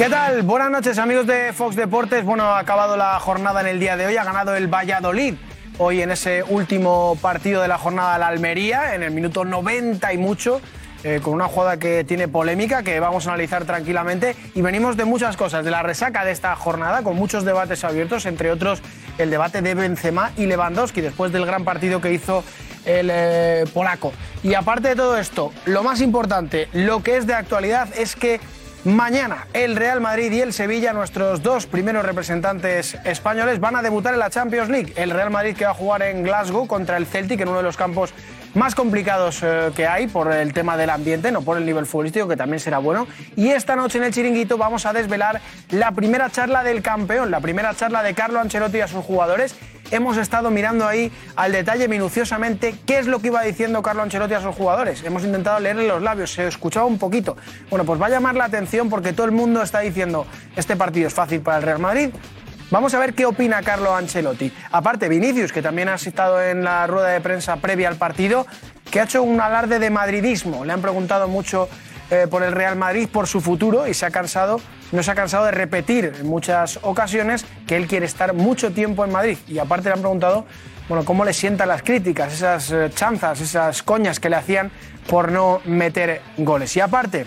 ¿Qué tal? Buenas noches amigos de Fox Deportes. Bueno, ha acabado la jornada en el día de hoy, ha ganado el Valladolid. Hoy en ese último partido de la jornada la Almería, en el minuto 90 y mucho, eh, con una jugada que tiene polémica, que vamos a analizar tranquilamente. Y venimos de muchas cosas, de la resaca de esta jornada, con muchos debates abiertos, entre otros el debate de Benzema y Lewandowski, después del gran partido que hizo el eh, polaco. Y aparte de todo esto, lo más importante, lo que es de actualidad, es que Mañana el Real Madrid y el Sevilla, nuestros dos primeros representantes españoles, van a debutar en la Champions League. El Real Madrid que va a jugar en Glasgow contra el Celtic en uno de los campos más complicados eh, que hay por el tema del ambiente, no por el nivel futbolístico, que también será bueno. Y esta noche en el Chiringuito vamos a desvelar la primera charla del campeón, la primera charla de Carlo Ancelotti a sus jugadores. Hemos estado mirando ahí al detalle minuciosamente qué es lo que iba diciendo Carlo Ancelotti a sus jugadores. Hemos intentado leerle los labios, se escuchaba un poquito. Bueno, pues va a llamar la atención porque todo el mundo está diciendo este partido es fácil para el Real Madrid, Vamos a ver qué opina Carlo Ancelotti. Aparte, Vinicius, que también ha estado en la rueda de prensa previa al partido, que ha hecho un alarde de madridismo. Le han preguntado mucho eh, por el Real Madrid, por su futuro, y se ha cansado, no se ha cansado de repetir en muchas ocasiones que él quiere estar mucho tiempo en Madrid. Y aparte le han preguntado bueno, cómo le sientan las críticas, esas eh, chanzas, esas coñas que le hacían por no meter goles. Y aparte,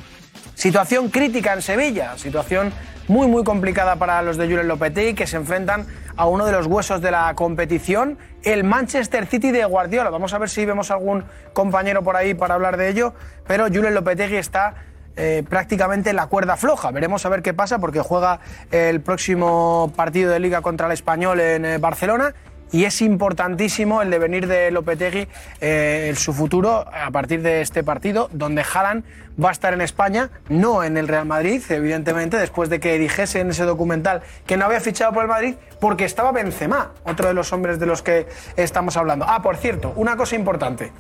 situación crítica en Sevilla, situación muy muy complicada para los de Julen Lopetegui que se enfrentan a uno de los huesos de la competición, el Manchester City de Guardiola. Vamos a ver si vemos algún compañero por ahí para hablar de ello, pero Julen Lopetegui está eh, prácticamente en la cuerda floja. Veremos a ver qué pasa porque juega el próximo partido de liga contra el Español en eh, Barcelona y es importantísimo el devenir de Lopetegui eh, su futuro a partir de este partido, donde Haaland va a estar en España, no en el Real Madrid, evidentemente, después de que dijese en ese documental que no había fichado por el Madrid porque estaba Benzema, otro de los hombres de los que estamos hablando. Ah, por cierto, una cosa importante.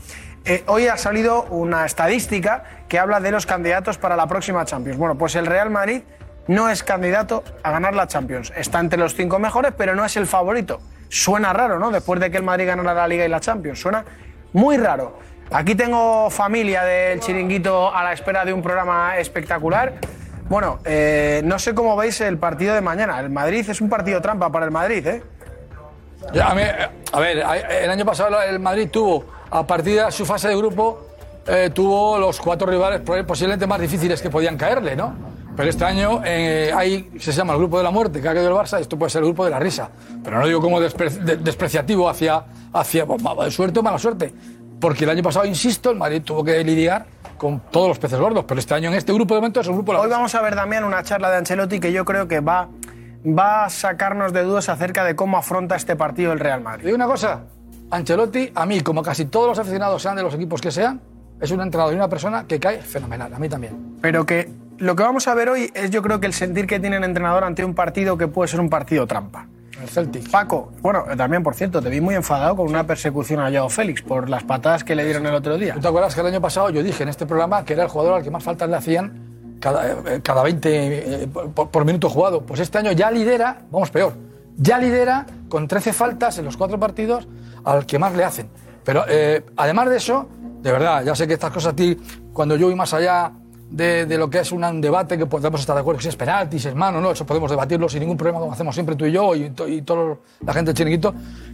Eh, hoy ha salido una estadística que habla de los candidatos para la próxima Champions. Bueno, pues el Real Madrid no es candidato a ganar la Champions. Está entre los cinco mejores, pero no es el favorito. Suena raro, ¿no? Después de que el Madrid ganara la Liga y la Champions. Suena muy raro. Aquí tengo familia del chiringuito a la espera de un programa espectacular. Bueno, eh, no sé cómo veis el partido de mañana. El Madrid es un partido trampa para el Madrid, ¿eh? a, ver, el año pasado el Madrid tuvo, a partir de su fase de grupo, eh, tuvo los cuatro rivales posiblemente más difíciles que podían caerle, ¿no? Pero este año eh, hay, se llama el grupo de la muerte, que ha caído el Barça, esto puede ser el grupo de la risa. Pero no digo como despreciativo hacia, hacia pues, suerte o mala suerte. Porque el año pasado, insisto, el Madrid tuvo que lidiar con todos los peces gordos, pero este año en este grupo de momento es el grupo de la Hoy vamos a ver también una charla de Ancelotti que yo creo que va, va a sacarnos de dudas acerca de cómo afronta este partido el Real Madrid. Y una cosa, Ancelotti, a mí, como casi todos los aficionados sean de los equipos que sean, es un entrenador y una persona que cae fenomenal, a mí también. Pero que lo que vamos a ver hoy es yo creo que el sentir que tiene el entrenador ante un partido que puede ser un partido trampa. El Celtic. Paco, bueno, también por cierto, te vi muy enfadado con una persecución a Joao Félix por las patadas que le dieron el otro día. ¿Tú te acuerdas que el año pasado yo dije en este programa que era el jugador al que más faltas le hacían cada, eh, cada 20 eh, por, minuto jugado? Pues este año ya lidera, vamos peor, ya lidera con 13 faltas en los cuatro partidos al que más le hacen. Pero eh, además de eso, de verdad, ya sé que estas cosas a ti, cuando yo voy más allá de, lo que es un debate que podemos estar de acuerdo si es penalti, si es mano, no, eso podemos debatirlo sin ningún problema, como hacemos siempre tú y yo y, y toda la gente del chiringuito,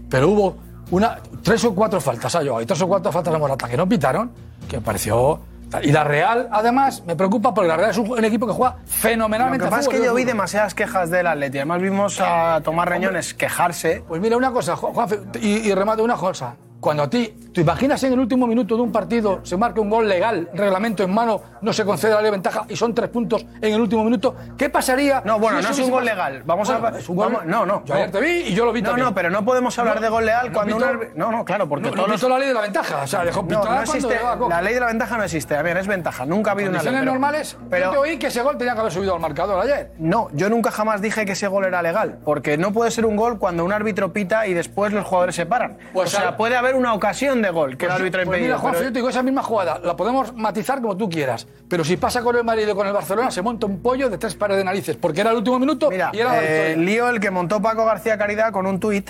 pero hubo una, tres o cuatro faltas a yo, y tres o cuatro faltas a Morata que no pitaron, que me pareció... Y la Real, además, me preocupa porque la Real es un, equipo que juega fenomenalmente. Lo que pasa es que yo vi demasiadas quejas del Atleti. Además vimos a Tomás Reñones quejarse. Pues mira, una cosa, Juan, y, y remate una cosa. Cuando a ti, ¿Te imaginas en el último minuto de un partido se marca un gol legal, reglamento en mano, no se concede la ley de ventaja y son tres puntos en el último minuto? ¿Qué pasaría? No, bueno, si no es un gol legal. Vamos Bueno, a. es un gol- vamos- no, no. Yo ayer te vi y yo lo vi No, también. no, pero no podemos hablar No, de gol legal no cuando un pito- árbitro. No, no, claro, porque No, todos no los. la ley de la ventaja. O sea, dejó No, no existe. La ley de la ventaja no existe. A ver, es ventaja. Nunca ha habido una ley. normales, Pero yo te oí que ese gol tenía que haber subido al marcador ayer. No, yo nunca jamás dije que ese gol era legal, porque no puede ser un gol cuando un árbitro pita y después los jugadores se paran. Pues o sea, puede haber una ocasión de gol que el árbitro ha Pues mira, Juanfe, pero- yo te digo, esa misma jugada la podemos matizar como tú quieras. Pero si pasa con el Madrid o con el Barcelona, se monta un pollo de tres pares de narices. Porque era el último minuto Mira, y era eh, lío el que montó Paco García Caridad con un tuit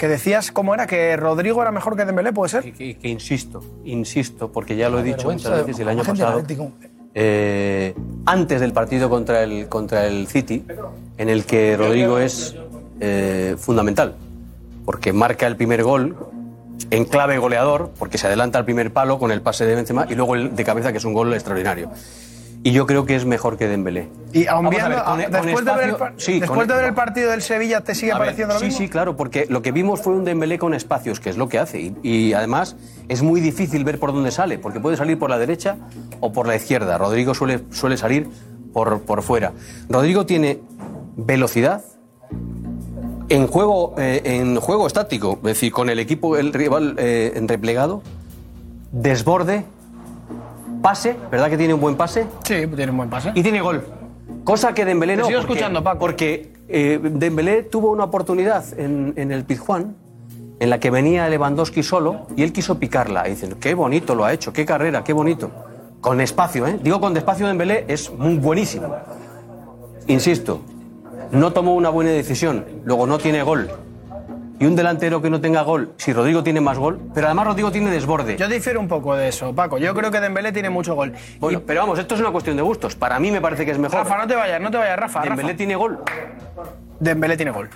que decías cómo era que Rodrigo era mejor que Dembélé, ¿puede ser? Que, que insisto, insisto, porque ya lo he dicho muchas veces el año pasado, eh, antes del partido contra el, contra el City, en el que Rodrigo es eh, fundamental, porque marca el primer gol en clave goleador, porque se adelanta al primer palo con el pase de Benzema y luego el de cabeza, que es un gol extraordinario. Y yo creo que es mejor que Dembélé. Y aun viendo- ver, con- a- con después, de ver el, sí, después con- de ver el partido del Sevilla, ¿te sigue pareciendo lo sí, mismo? sí, claro, porque lo que vimos fue un Dembélé con espacios, que es lo que hace. Y, y además es muy difícil ver por dónde sale, porque puede salir por la derecha o por la izquierda. Rodrigo suele, suele salir por, por fuera. Rodrigo tiene velocidad en juego, eh, en juego estático, es decir, con el equipo, el rival eh, en replegado, desborde, pase, ¿verdad que tiene un buen pase? Sí, tiene un buen pase. Y tiene gol. Cosa que Dembélé no. Te sigo porque- escuchando, Paco. Porque eh, Dembélé tuvo una oportunidad en, en el Pizjuán en la que venía Lewandowski solo y él quiso picarla. Y dicen, qué bonito lo ha hecho, qué carrera, qué bonito. Con espacio, ¿eh? Digo, con despacio Dembélé es muy buenísimo. Insisto, no tomó una buena decisión, luego no tiene gol. Y un delantero que no tenga gol, si Rodrigo tiene más gol, pero además Rodrigo tiene desborde. Yo difiero un poco de eso, Paco. Yo creo que Dembélé tiene mucho gol. Bueno, pero vamos, esto es una cuestión de gustos. Para mí me parece que es mejor. Rafa, no te vayas, no te vayas, Rafa. Dembélé Rafa. tiene gol. Dembélé tiene gol.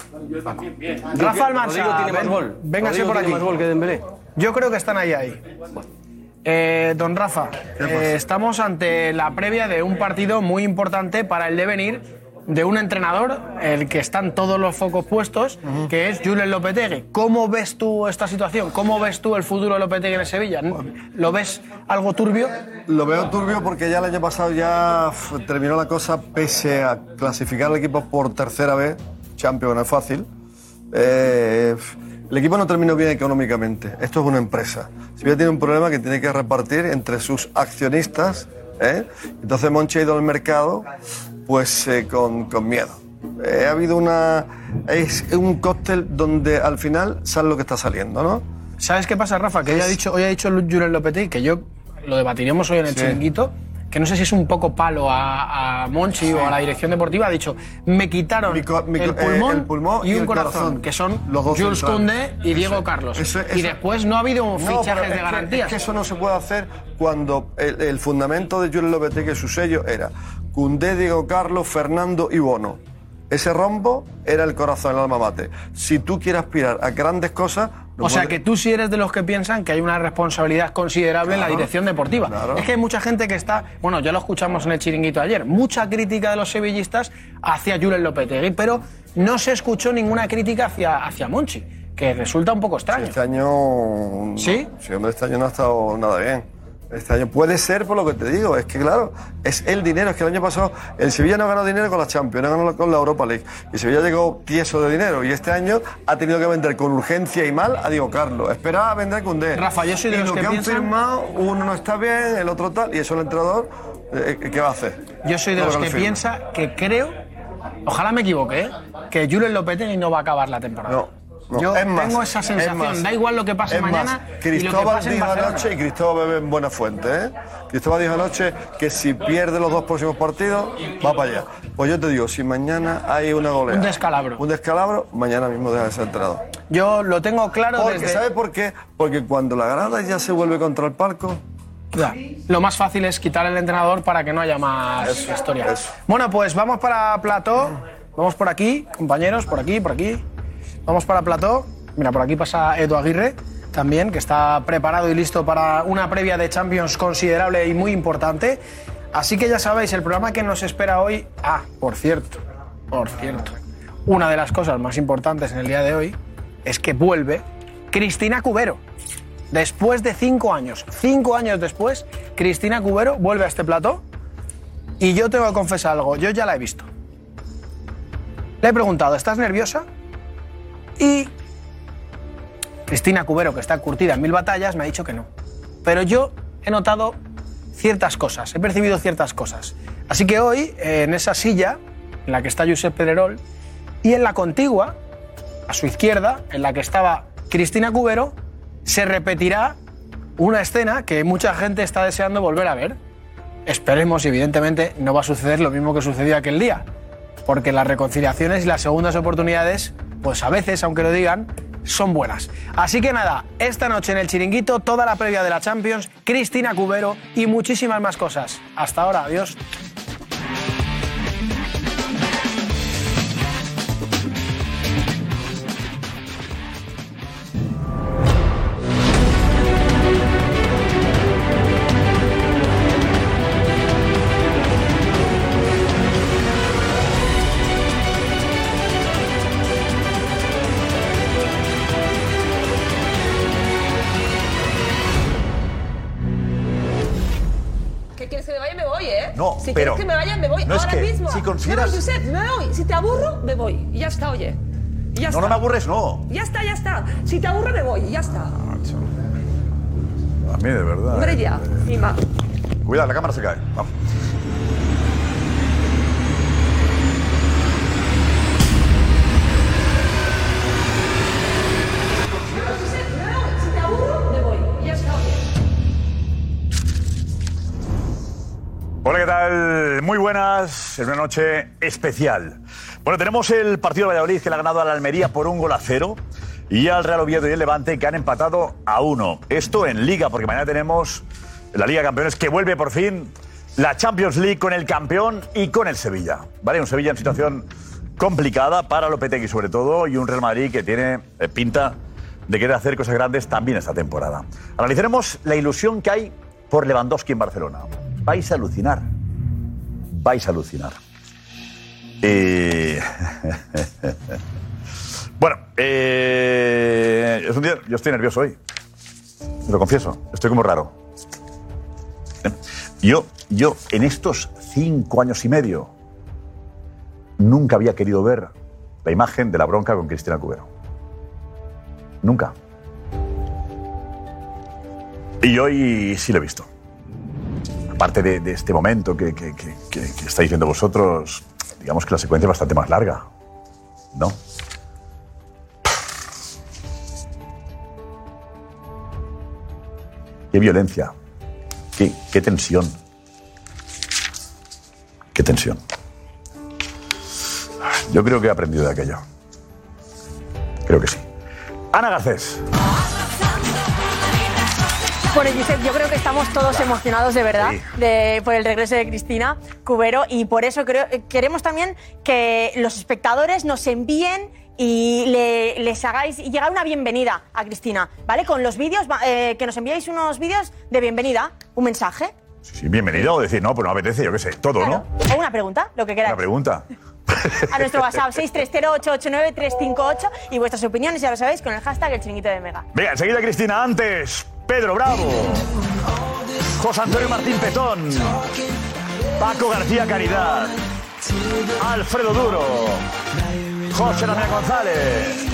Rafa Almansa, Rodrigo tiene más gol. véngase Rodrigo por tiene aquí. más gol que Dembélé. Yo creo que están ahí ahí. Eh, don Rafa, eh, estamos ante la previa de un partido muy importante para el devenir de un entrenador, el que están todos los focos puestos, que es Julen Lopetegui. ¿Cómo ves tú esta situación? ¿Cómo ves tú el futuro de Lopetegui en Sevilla? ¿Lo ves algo turbio? Lo veo turbio porque ya el año pasado ya terminó la cosa pese a clasificar al equipo por tercera vez, Champions no es fácil. Eh, el equipo no terminó bien económicamente. Esto es una empresa. Sevilla tiene un problema que tiene que repartir entre sus accionistas. ¿eh? Entonces Monchi ha ido al mercado pues eh, con, con miedo. Eh, ha habido una... Es un cóctel donde al final sale lo que está saliendo, ¿no? ¿Sabes qué pasa, Rafa? Que hoy ha dicho, hoy ha dicho Julen Lopetegui, que yo lo debatiremos hoy en el Sí. chiringuito, que no sé si es un poco palo a, a Monchi o a la dirección deportiva, ha dicho, me quitaron Mi co- mi co- el, eh, pulmón el pulmón y, un corazón, corazón. que son Los dos Jules. Koundé y Diego Eso- Carlos. eso- y después no ha habido No, fichajes de es que- garantías. es que eso no se puede hacer cuando el, el fundamento de Julio Lopetegui, su sello, era Cundé, Diego Carlos, Fernando y Bono. Ese rombo era el corazón, el alma mate. Si tú quieres aspirar a grandes cosas... no o sea puedes- que tú sí eres de los que piensan que hay una responsabilidad considerable en la Claro, dirección deportiva. claro. Es que hay mucha gente que está, bueno, ya lo escuchamos en el chiringuito ayer, mucha crítica de los sevillistas hacia Julen Lopetegui, pero no se escuchó ninguna crítica hacia, hacia Monchi, que resulta un poco extraño. Este año... ¿Sí? Sí, hombre, este año no ha estado nada bien. Este año puede ser por lo que te digo, es que claro, es el dinero, es que el año pasado el Sevilla no ganó dinero con la Champions, no ganó con la Europa League. Y Sevilla llegó tieso de dinero y este año ha tenido que vender con urgencia y mal a Diego Carlos. Esperaba a vender con D. Rafa, yo soy de y los lo que que, han firmado, uno no está bien, el otro tal, y eso el entrenador, eh, ¿qué va a hacer? Yo soy de los lo que piensa que creo, ojalá me equivoque, ¿eh? que Julen Lopetegui no va a acabar la temporada. No. No. Yo Es más, tengo esa es sensación, más, da igual lo que pase es más, mañana y lo que Cristóbal dijo anoche, y Cristóbal bebe en buena fuente, ¿eh? Cristóbal dijo anoche que si pierde los dos próximos partidos, va para allá. Pues yo te digo, si mañana hay una goleada. Un descalabro. Un descalabro, mañana mismo deja de ser entrenador. Yo lo tengo claro Porque, desde... ¿sabes por qué? Porque cuando la grada ya se vuelve contra el palco, Ya. Lo más fácil es quitar el entrenador para que no haya más Eso, historia. eso. Bueno, pues vamos para Plató. Vamos por aquí, compañeros, por aquí, por aquí. Vamos para Plató. Mira, por aquí pasa Edu Aguirre también, que está preparado y listo para una previa de Champions considerable y muy importante. Así que ya sabéis, el programa que nos espera hoy. Ah, por cierto, por cierto. Una de las cosas más importantes en el día de hoy es que vuelve Cristina Cubero Después de cinco años, cinco años después, Cristina Cubero vuelve a este plató y yo tengo que confesar algo, yo ya la he visto. Le he preguntado, ¿estás nerviosa? Y Cristina Cubero, que está curtida en mil batallas, me ha dicho que no. Pero yo he notado ciertas cosas, he percibido ciertas cosas. Así que hoy, en esa silla en la que está Josep Pedrerol y en la contigua, a su izquierda, en la que estaba Cristina Cubero, se repetirá una escena que mucha gente está deseando volver a ver. Esperemos, evidentemente, no va a suceder lo mismo que sucedió aquel día, porque las reconciliaciones y las segundas oportunidades, pues a veces, aunque lo digan, son buenas. Así que nada, esta noche en el chiringuito, toda la previa de la Champions, Cristina Cubero y muchísimas más cosas. Hasta ahora, adiós. Si pero quieres que me vaya, me voy no es ahora que mismo. si consideras- No, Josep, me voy. Si te aburro, me voy. Y ya está, oye. Y ya No, está. no me aburres, no. Ya está, ya está. Si te aburro, me voy. Y ya está. A mí, de verdad. Hombre, ya. Encima. Cuidado, la cámara se cae. Vamos. Hola, ¿qué tal? Muy buenas. Es una noche especial. Bueno, tenemos el partido de Valladolid que le ha ganado a la Almería por un gol a cero y al Real Oviedo y el Levante que han empatado a uno. Esto en Liga, porque mañana tenemos la Liga de Campeones que vuelve por fin la Champions League con el campeón y con el Sevilla. ¿Vale? Un Sevilla en situación complicada para Lopetegui sobre todo y un Real Madrid que tiene eh, pinta de querer hacer cosas grandes también esta temporada. Analizaremos la ilusión que hay por Lewandowski en Barcelona. Vais a alucinar. Vais a alucinar. Eh, bueno, eh, es un día, yo estoy nervioso hoy. Lo confieso, estoy como raro. Yo, yo en estos cinco años y medio nunca había querido ver la imagen de la bronca con Cristina Cubero. Nunca. Y hoy sí lo he visto. Aparte de, este momento que estáis viendo vosotros, digamos que la secuencia es bastante más larga. ¿No? Qué violencia. Qué, qué tensión. Qué tensión. Yo creo que he aprendido de aquello. Creo que sí. Ana Garcés. Bueno, Josep, yo creo que estamos todos emocionados de verdad de- por el regreso de Cristina Cubero y por eso creo, eh, queremos también que los espectadores nos envíen y le- les hagáis llegar una bienvenida a Cristina, ¿vale? Con los vídeos, eh, que nos enviéis unos vídeos de bienvenida, un mensaje Sí, bienvenido o decir, no, pues no apetece, yo qué sé, todo, claro, ¿no? o una pregunta, lo que queráis. Una pregunta. A nuestro WhatsApp 630-889-358 y vuestras opiniones, ya lo sabéis, con el hashtag El Chiringuito de Mega. Venga, enseguida Cristina, antes Pedro Bravo, José Antonio Martín Petón, Paco García Caridad, Alfredo Duro, José Damián González,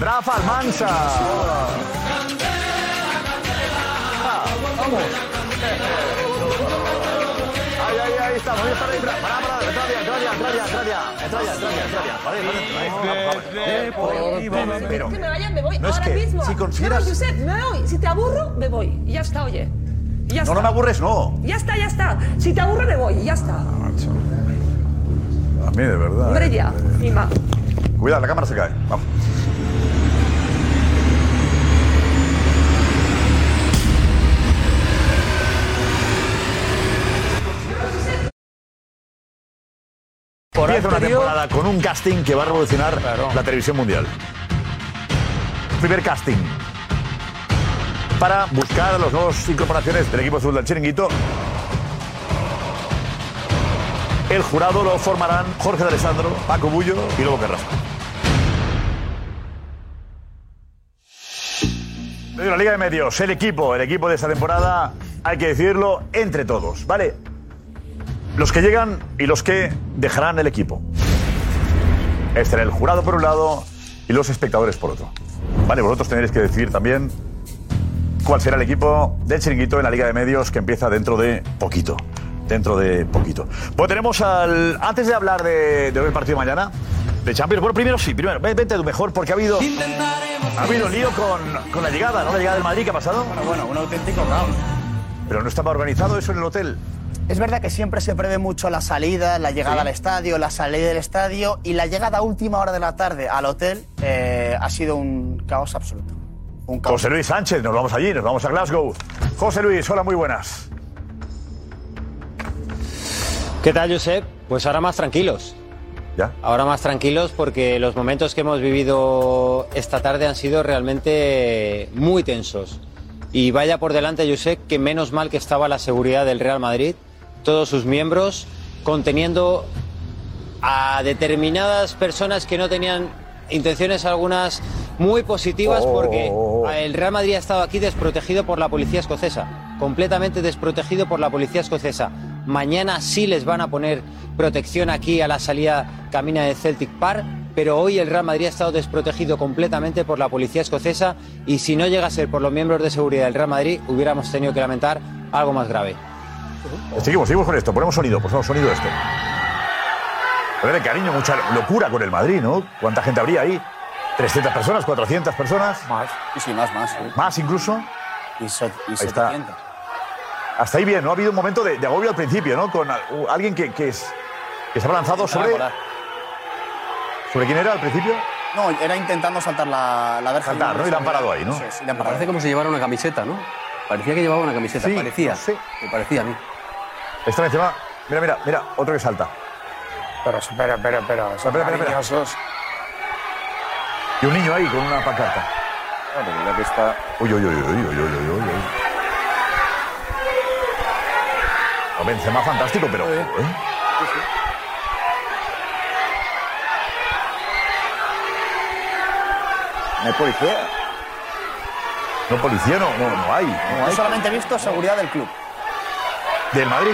Rafa Almansa. Ah, vamos. Ahí, ahí, ahí estamos, ahí está la entra ya, entra ya. Vale, vale, vale. Pero, que me vaya, me voy no es que mismo. si consideras- No, Josep, me voy. Si te aburro, me voy. Y ya está, oye. Y ya No, está. no me aburres, no. Ya está, ya está. Si te aburro, me voy. Y ya está. A mí, de verdad. Hombre, ya. Encima. Cuidado, la cámara se cae. Vamos. Empieza una temporada con un casting que va a revolucionar la televisión mundial. Primer casting para buscar a los nuevos incorporaciones del equipo azul del Chiringuito. El jurado lo formarán Jorge de Alessandro, Paco Bullo y Lobo Carrasco. La Liga de Medios, el equipo, el equipo de esta temporada, hay que decirlo entre todos, ¿vale? Los que llegan y los que dejarán el equipo. Este era el jurado por un lado y los espectadores por otro. Vale, vosotros tenéis que decir también cuál será el equipo del chiringuito en la Liga de Medios que empieza dentro de poquito. Dentro de poquito. Pues tenemos al. Antes de hablar de, de hoy el partido de mañana, de Champions. Bueno, primero sí, primero, ven- vente tú mejor porque ha habido. Ha habido lío con, con la llegada, ¿no? La llegada del Madrid, ¿qué ha pasado? Bueno, bueno, un auténtico caos. Pero no estaba organizado eso en el hotel. Es verdad que siempre se prevé mucho la salida, la llegada Sí. al estadio, la salida del estadio y la llegada a última hora de la tarde al hotel eh, ha sido un caos absoluto. Un caos. José Luis Sánchez, nos vamos allí, nos vamos a Glasgow. José Luis, hola, muy buenas. ¿Qué tal, Josep? Pues ahora más tranquilos. ¿Ya? Ahora más tranquilos porque los momentos que hemos vivido esta tarde han sido realmente muy tensos. Y vaya por delante, Josep, que menos mal que estaba la seguridad del Real Madrid, todos sus miembros, conteniendo a determinadas personas que no tenían intenciones algunas muy positivas Oh, porque el Real Madrid ha estado aquí desprotegido por la policía escocesa, completamente desprotegido por la policía escocesa. Mañana sí les van a poner protección aquí a la salida camina de Celtic Park, pero hoy el Real Madrid ha estado desprotegido completamente por la policía escocesa y si no llega a ser por los miembros de seguridad del Real Madrid hubiéramos tenido que lamentar algo más grave. Seguimos, seguimos con esto. Ponemos sonido, favor, sonido este. A ver, cariño, mucha locura con el Madrid, ¿no? ¿Cuánta gente habría ahí? ¿300 personas? ¿400 personas? Más. Sí, sí, más, más. ¿Más incluso? Y, so- y Ahí está. 700. Hasta ahí bien, ¿no? Ha habido un momento de, de agobio al principio, ¿no? Con alguien que, que, es, que se ha lanzado sobre... ¿Sobre quién era al principio? No, era intentando saltar la, la verja. Saltar, ¿no? Y la han parado ahí, ¿no? Sí, sí. Parece como si llevara una camiseta, ¿no? Parecía que llevaba una camiseta, sí, parecía. No. Me parecía a mí. Esta vez va. Mira, mira, mira, otro que salta. Pero, pero, pero, pero. Son pero, pero, pero. Y un niño ahí con una pancarta. Claro, mira que está. Uy, uy, uy, uy, uy, uy, uy, uy. uy. Benzema fantástico, pero. Sí. No hay policía. No, policía no, no, no hay. No Yo hay. solamente he visto seguridad del club. ¿Del Madrid?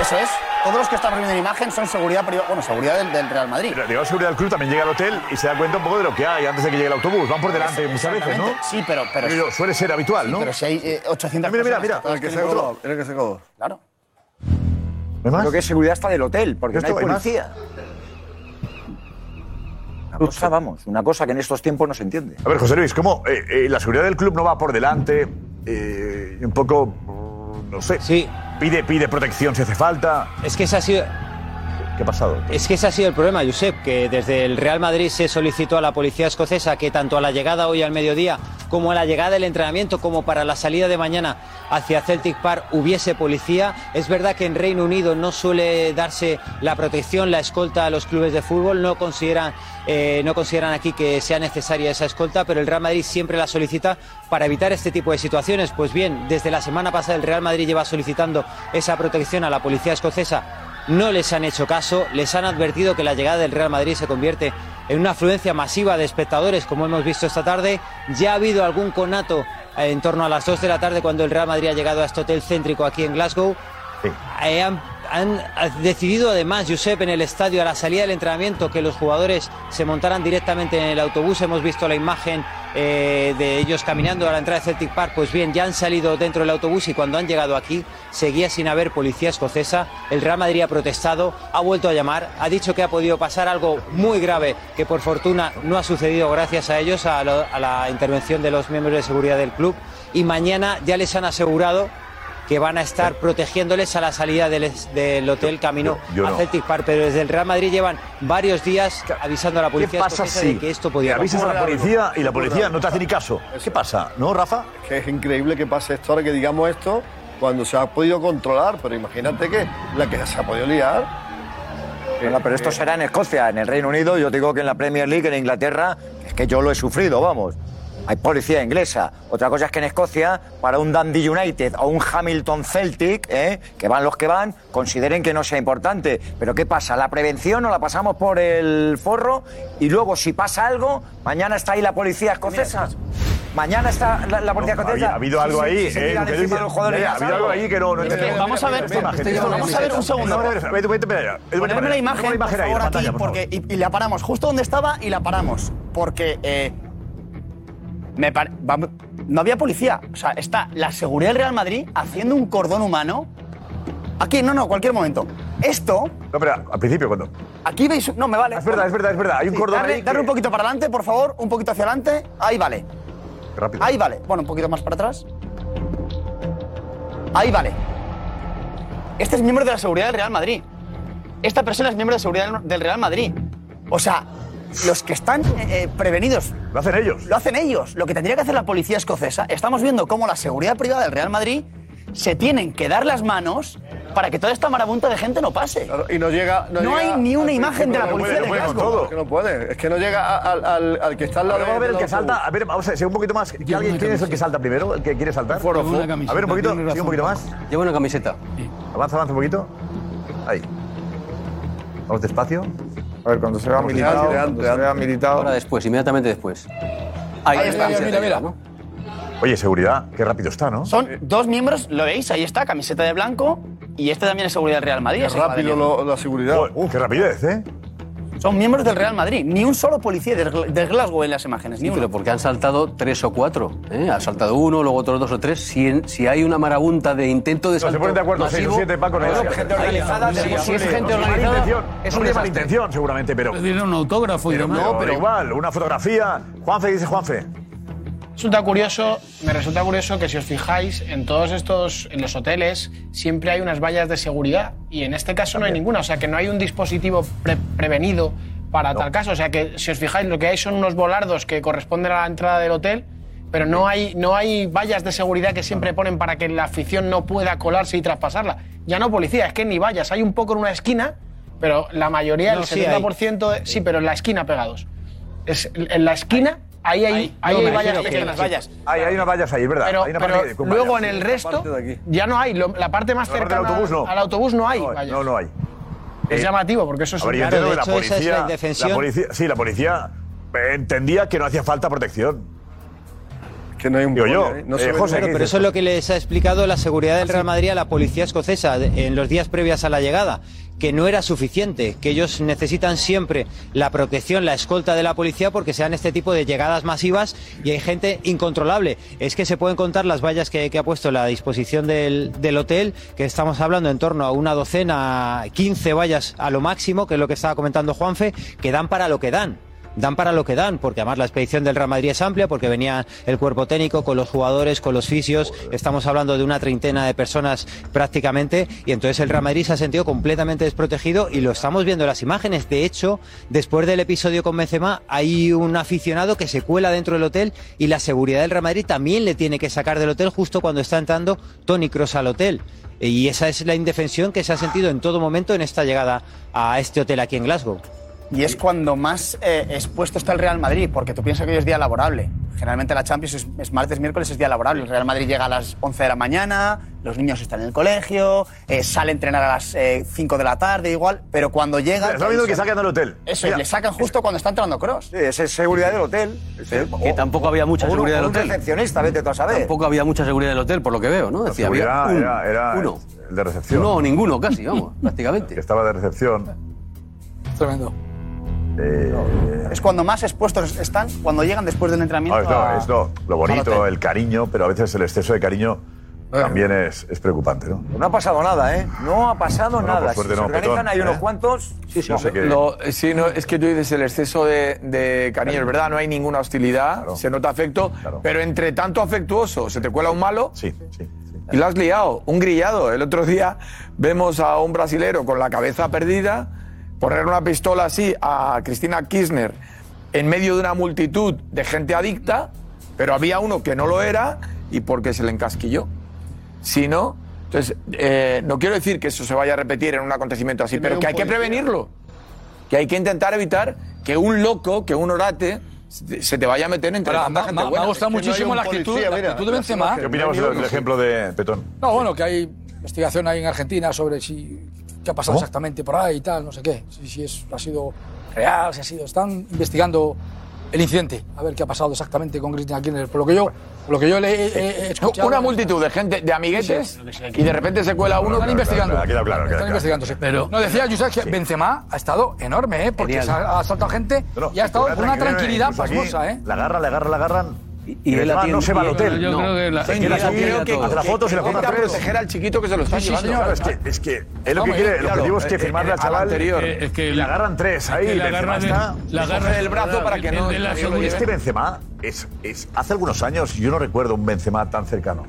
Eso es. Todos los que están viendo en imagen son seguridad privada. Bueno, seguridad del, del Real Madrid. Pero la seguridad del club también llega al hotel y se da cuenta un poco de lo que hay antes de que llegue el autobús. Van por delante muchas veces, ¿no? Sí, pero. pero Aquello suele ser habitual, sí, ¿no? pero si hay eh, 800 Mira, mira, mira. todas El que se otro- el que se coló. Claro. ¿No hay más? Creo que seguridad está del hotel, porque no ¿Esto hay policía. Una cosa, vamos, una cosa que en estos tiempos no se entiende. A ver, José Luis, ¿cómo eh, eh, la seguridad del club no va por delante? Eh, un poco, no sé. Sí. Pide, pide protección si hace falta. Es que ese ha sido, ¿Qué ha? Es que ese ha sido el problema, Josep, que desde el Real Madrid se solicitó a la policía escocesa que tanto a la llegada hoy al mediodía como a la llegada del entrenamiento como para la salida de mañana hacia Celtic Park hubiese policía. Es verdad que en Reino Unido no suele darse la protección, la escolta a los clubes de fútbol, no consideran, eh, no consideran aquí que sea necesaria esa escolta, pero el Real Madrid siempre la solicita para evitar este tipo de situaciones. Pues bien, desde la semana pasada el Real Madrid lleva solicitando esa protección a la policía escocesa no les han hecho caso, les han advertido que la llegada del Real Madrid se convierte en una afluencia masiva de espectadores, como hemos visto esta tarde. Ya ha habido algún conato eh, en torno a las 2 de la tarde cuando el Real Madrid ha llegado a este hotel céntrico aquí en Glasgow. Eh, han, han decidido además, Josep, en el estadio a la salida del entrenamiento que los jugadores se montaran directamente en el autobús. Hemos visto la imagen eh, de ellos caminando a la entrada de Celtic Park. Pues bien, ya han salido dentro del autobús y cuando han llegado aquí seguía sin haber policía escocesa. El Real Madrid ha protestado, ha vuelto a llamar, ha dicho que ha podido pasar algo muy grave que por fortuna no ha sucedido gracias a ellos, a, la intervención de los miembros de seguridad del club. Y mañana ya les han asegurado que van a estar protegiéndoles a la salida del, del hotel camino yo- yo a no. Celtic Park, pero desde el Real Madrid llevan varios días avisando a la ¿Qué policía pasa escocesa si de que esto podía avisas a la policía y la policía no te hace ni caso? ¿Qué pasa? ¿No, Rafa? Que es increíble que pase esto ahora que digamos esto cuando se ha podido controlar, pero imagínate que la que se ha podido liar. Bueno, pero esto será en Escocia, en el Reino Unido, yo digo que en la Premier League, en Inglaterra, es que yo lo he sufrido, vamos. Hay policía inglesa. Otra cosa es que en Escocia, para un Dundee United o un Hamilton Celtic, ¿eh? que van los que van, consideren que no sea importante. Pero ¿qué pasa? ¿La prevención o la pasamos por el forro? Y luego, si pasa algo, mañana está ahí la policía escocesa. Mañana está la, la policía No, escocesa. ha habido algo ahí, eh, ha pasa habido algo ahí que no, no Es que entendemos. vamos a ver, vamos a ver un segundo. Ponerme la imagen, por favor, aquí, porque, y la paramos justo donde estaba y la paramos. Porque eh, me pare- no había policía. O sea, está la seguridad del Real Madrid haciendo un cordón humano. Aquí, no, no, cualquier momento. Esto, No, espera, al principio, cuando. aquí veis. No, me vale. Es verdad, es verdad, es verdad. Hay un Sí, cordón darle, ahí. que- darle un poquito para adelante, por favor, un poquito hacia adelante. Ahí vale. Rápido. Ahí vale. Bueno, un poquito más para atrás. Ahí vale. Este es miembro de la seguridad del Real Madrid. Esta persona es miembro de seguridad del Real Madrid. O sea, los que están eh, eh, prevenidos. Lo hacen ellos. Lo hacen ellos. Lo que tendría que hacer la policía escocesa. Estamos viendo cómo la seguridad privada del Real Madrid se tienen que dar las manos para que toda esta marabunta de gente no pase. Y no llega. No llega hay ni una imagen de la policía no de puede, no puede Glasgow. con todo. Que no puede. Es que no llega al, al, al que está al lado Vamos a ver el que salta. A ver, vamos a ver, sigue un poquito más. ¿Quién, alguien- quién es el que salta primero? ¿El que quiere saltar? Foro, foro. A ver, un poquito, sigue un poquito más. Lleva una camiseta. Avanza, avanza un poquito. Ahí. Vamos despacio. A ver, cuando se vea militado, cuando se vea militado. Ahora después, inmediatamente después. Ahí, Ahí está, mira, mira. ¿no? Oye, seguridad, qué rápido está, ¿no? Son dos miembros, lo veis, ahí está, camiseta de blanco. Y este también es seguridad del Real Madrid. Qué rápido lo- la seguridad. Uh, qué rapidez, ¿eh? Son miembros del Real Madrid. Ni un solo policía del Glasgow en las imágenes. Ni Sí, uno. pero porque han saltado tres o cuatro. ¿eh? Ha saltado uno, luego otros dos o tres. Si, en- si hay una marabunta de intento de No, se salto ponen de acuerdo seis o masivo, siete, Paco. No, es gente organizada, sí, si- sí, si es gente no, organizada, intención. es no un tiene mala intención, seguramente, pero. Pedirle un autógrafo y Pero, demás. pero igual, una fotografía. Juanfe, ¿qué dice Juanfe? Resulta curioso, me resulta curioso que si os fijáis, en todos estos, en los hoteles, siempre hay unas vallas de seguridad. Y en este caso no hay ninguna, o sea que no hay un dispositivo pre- prevenido para tal caso, o sea que si os fijáis lo que hay son unos volardos que corresponden a la entrada del hotel, pero no hay, no hay vallas de seguridad que siempre ponen para que la afición no pueda colarse y traspasarla. Ya no policía, es que ni vallas, hay un poco en una esquina, pero la mayoría, No, el sí 70%, de- sí, pero en la esquina pegados. Es, en la esquina, ahí hay, ahí no, hay vallas que. Hay, hay unas vallas ahí, es ¿verdad? Pero, hay una pero parte con luego vallas, en sí. el resto parte de aquí. ya no hay. Lo- la parte más La parte cercana autobús no. al autobús no hay. No, vallas. no, no hay. Es Eh, llamativo porque eso es ver, un yo Claro, de la hecho, esa es policía, la indefensión. la policía. Sí, la policía eh, entendía que no hacía falta protección. Que no hay un Digo yo. poli ahí, no Eh, José, nada. ¿qué Pero dices? eso es lo que les ha explicado la seguridad del Real Madrid a la policía escocesa en los días previos a la llegada, que no era suficiente, que ellos necesitan siempre la protección, la escolta de la policía porque sean este tipo de llegadas masivas y hay gente incontrolable. Es que se pueden contar las vallas que, ha puesto la disposición del, del hotel, que estamos hablando en torno a una docena, 15 vallas a lo máximo, que es lo que estaba comentando Juanfe, que dan para lo que dan dan para lo que dan, porque además la expedición del Real Madrid es amplia, porque venía el cuerpo técnico con los jugadores, con los fisios, estamos hablando de una treintena de personas prácticamente, y entonces el Real Madrid se ha sentido completamente desprotegido y lo estamos viendo en las imágenes. De hecho, después del episodio con Benzema, hay un aficionado que se cuela dentro del hotel y la seguridad del Real Madrid también le tiene que sacar del hotel justo cuando está entrando Tony Cross al hotel. Y esa es la indefensión que se ha sentido en todo momento en esta llegada a este hotel aquí en Glasgow. Y es cuando más eh, expuesto está el Real Madrid, porque tú piensas que hoy es día laborable. Generalmente la Champions es, es martes, miércoles, es día laborable. El Real Madrid llega a las 11 de la mañana, los niños están en el colegio, eh, sale a entrenar a las eh, 5 de la tarde igual, pero cuando llega... Está viendo que sacan del hotel. Eso, Mira. le sacan justo cuando está entrando Cross. Sí, esa es seguridad del hotel. Que tampoco había mucha O uno- seguridad o del un hotel. recepcionista, vete tú a saber. Tampoco había mucha seguridad del hotel, por lo que veo, ¿no? Decía, había un- era, era uno. el de recepción. Uno o ninguno, casi, vamos, que prácticamente. estaba de recepción. Tremendo. Eh, Es cuando más expuestos están, cuando llegan después del entrenamiento. no, esto, a- esto, lo al bonito, el cariño, pero a veces el exceso de cariño también es, es preocupante, ¿no? No ha pasado nada, ¿eh? No ha pasado No, no, nada. por suerte si se no, organizan, Petón, hay unos ¿eh? cuantos. Sí, sí, no sé qué. Lo- sí, no, es que tú dices el exceso de, de cariño, es verdad, no hay ninguna hostilidad, se nota afecto, pero entre tanto afectuoso, se te cuela un malo sí, sí, y lo has liado, un grillado. El otro día vemos a un brasilero con la cabeza perdida poner una pistola así a Cristina Kirchner en medio de una multitud de gente adicta, pero había uno que no lo era y porque se le encasquilló. Si no, entonces, eh, no quiero decir que eso se vaya a repetir en un acontecimiento así, pero que hay que prevenirlo. Que hay que intentar evitar que un loco, que un orate, se te vaya a meter entre Ahora, tanta me- ha gustado Es que muchísimo la actitud, policía, la mira, actitud de las Benzema. ¿Qué opinamos del ejemplo de Petón? No, bueno, que hay investigación ahí en Argentina sobre si qué ha pasado ¿Cómo? exactamente por ahí y tal, no sé qué. Si, si es, ha sido real, si ha sido. Están investigando el incidente. A ver qué ha pasado exactamente con Cristina Kirchner. Por lo que yo, por lo que yo le he, he- he escuchado. Una multitud de gente, de amiguetes, y de repente se cuela uno. Están investigando. Queda claro, queda Están sí. No, decía Josep que Benzema ha estado enorme, ¿eh? Porque se ha, ha saltado gente y ha estado con una tranquilidad pasmosa, ¿eh? La agarra, la agarra, la agarran. Y, él Benzema atiende- no se va al y- hotel. yo no. creo que la- Se Sí, yo creo que- hace la foto, se le intenta pone a proteger al chiquito que se lo está Sí, sí, llevando. señor. Es que, es que él lo que quiere, el míralo, objetivo es que eh, firmarle eh, al chaval. al anterior. eh, Es que le agarran tres ahí. que la agarra está. la agarra del brazo para que no- la lleve. Este Benzema es, es. Hace algunos años yo no recuerdo un Benzema tan cercano.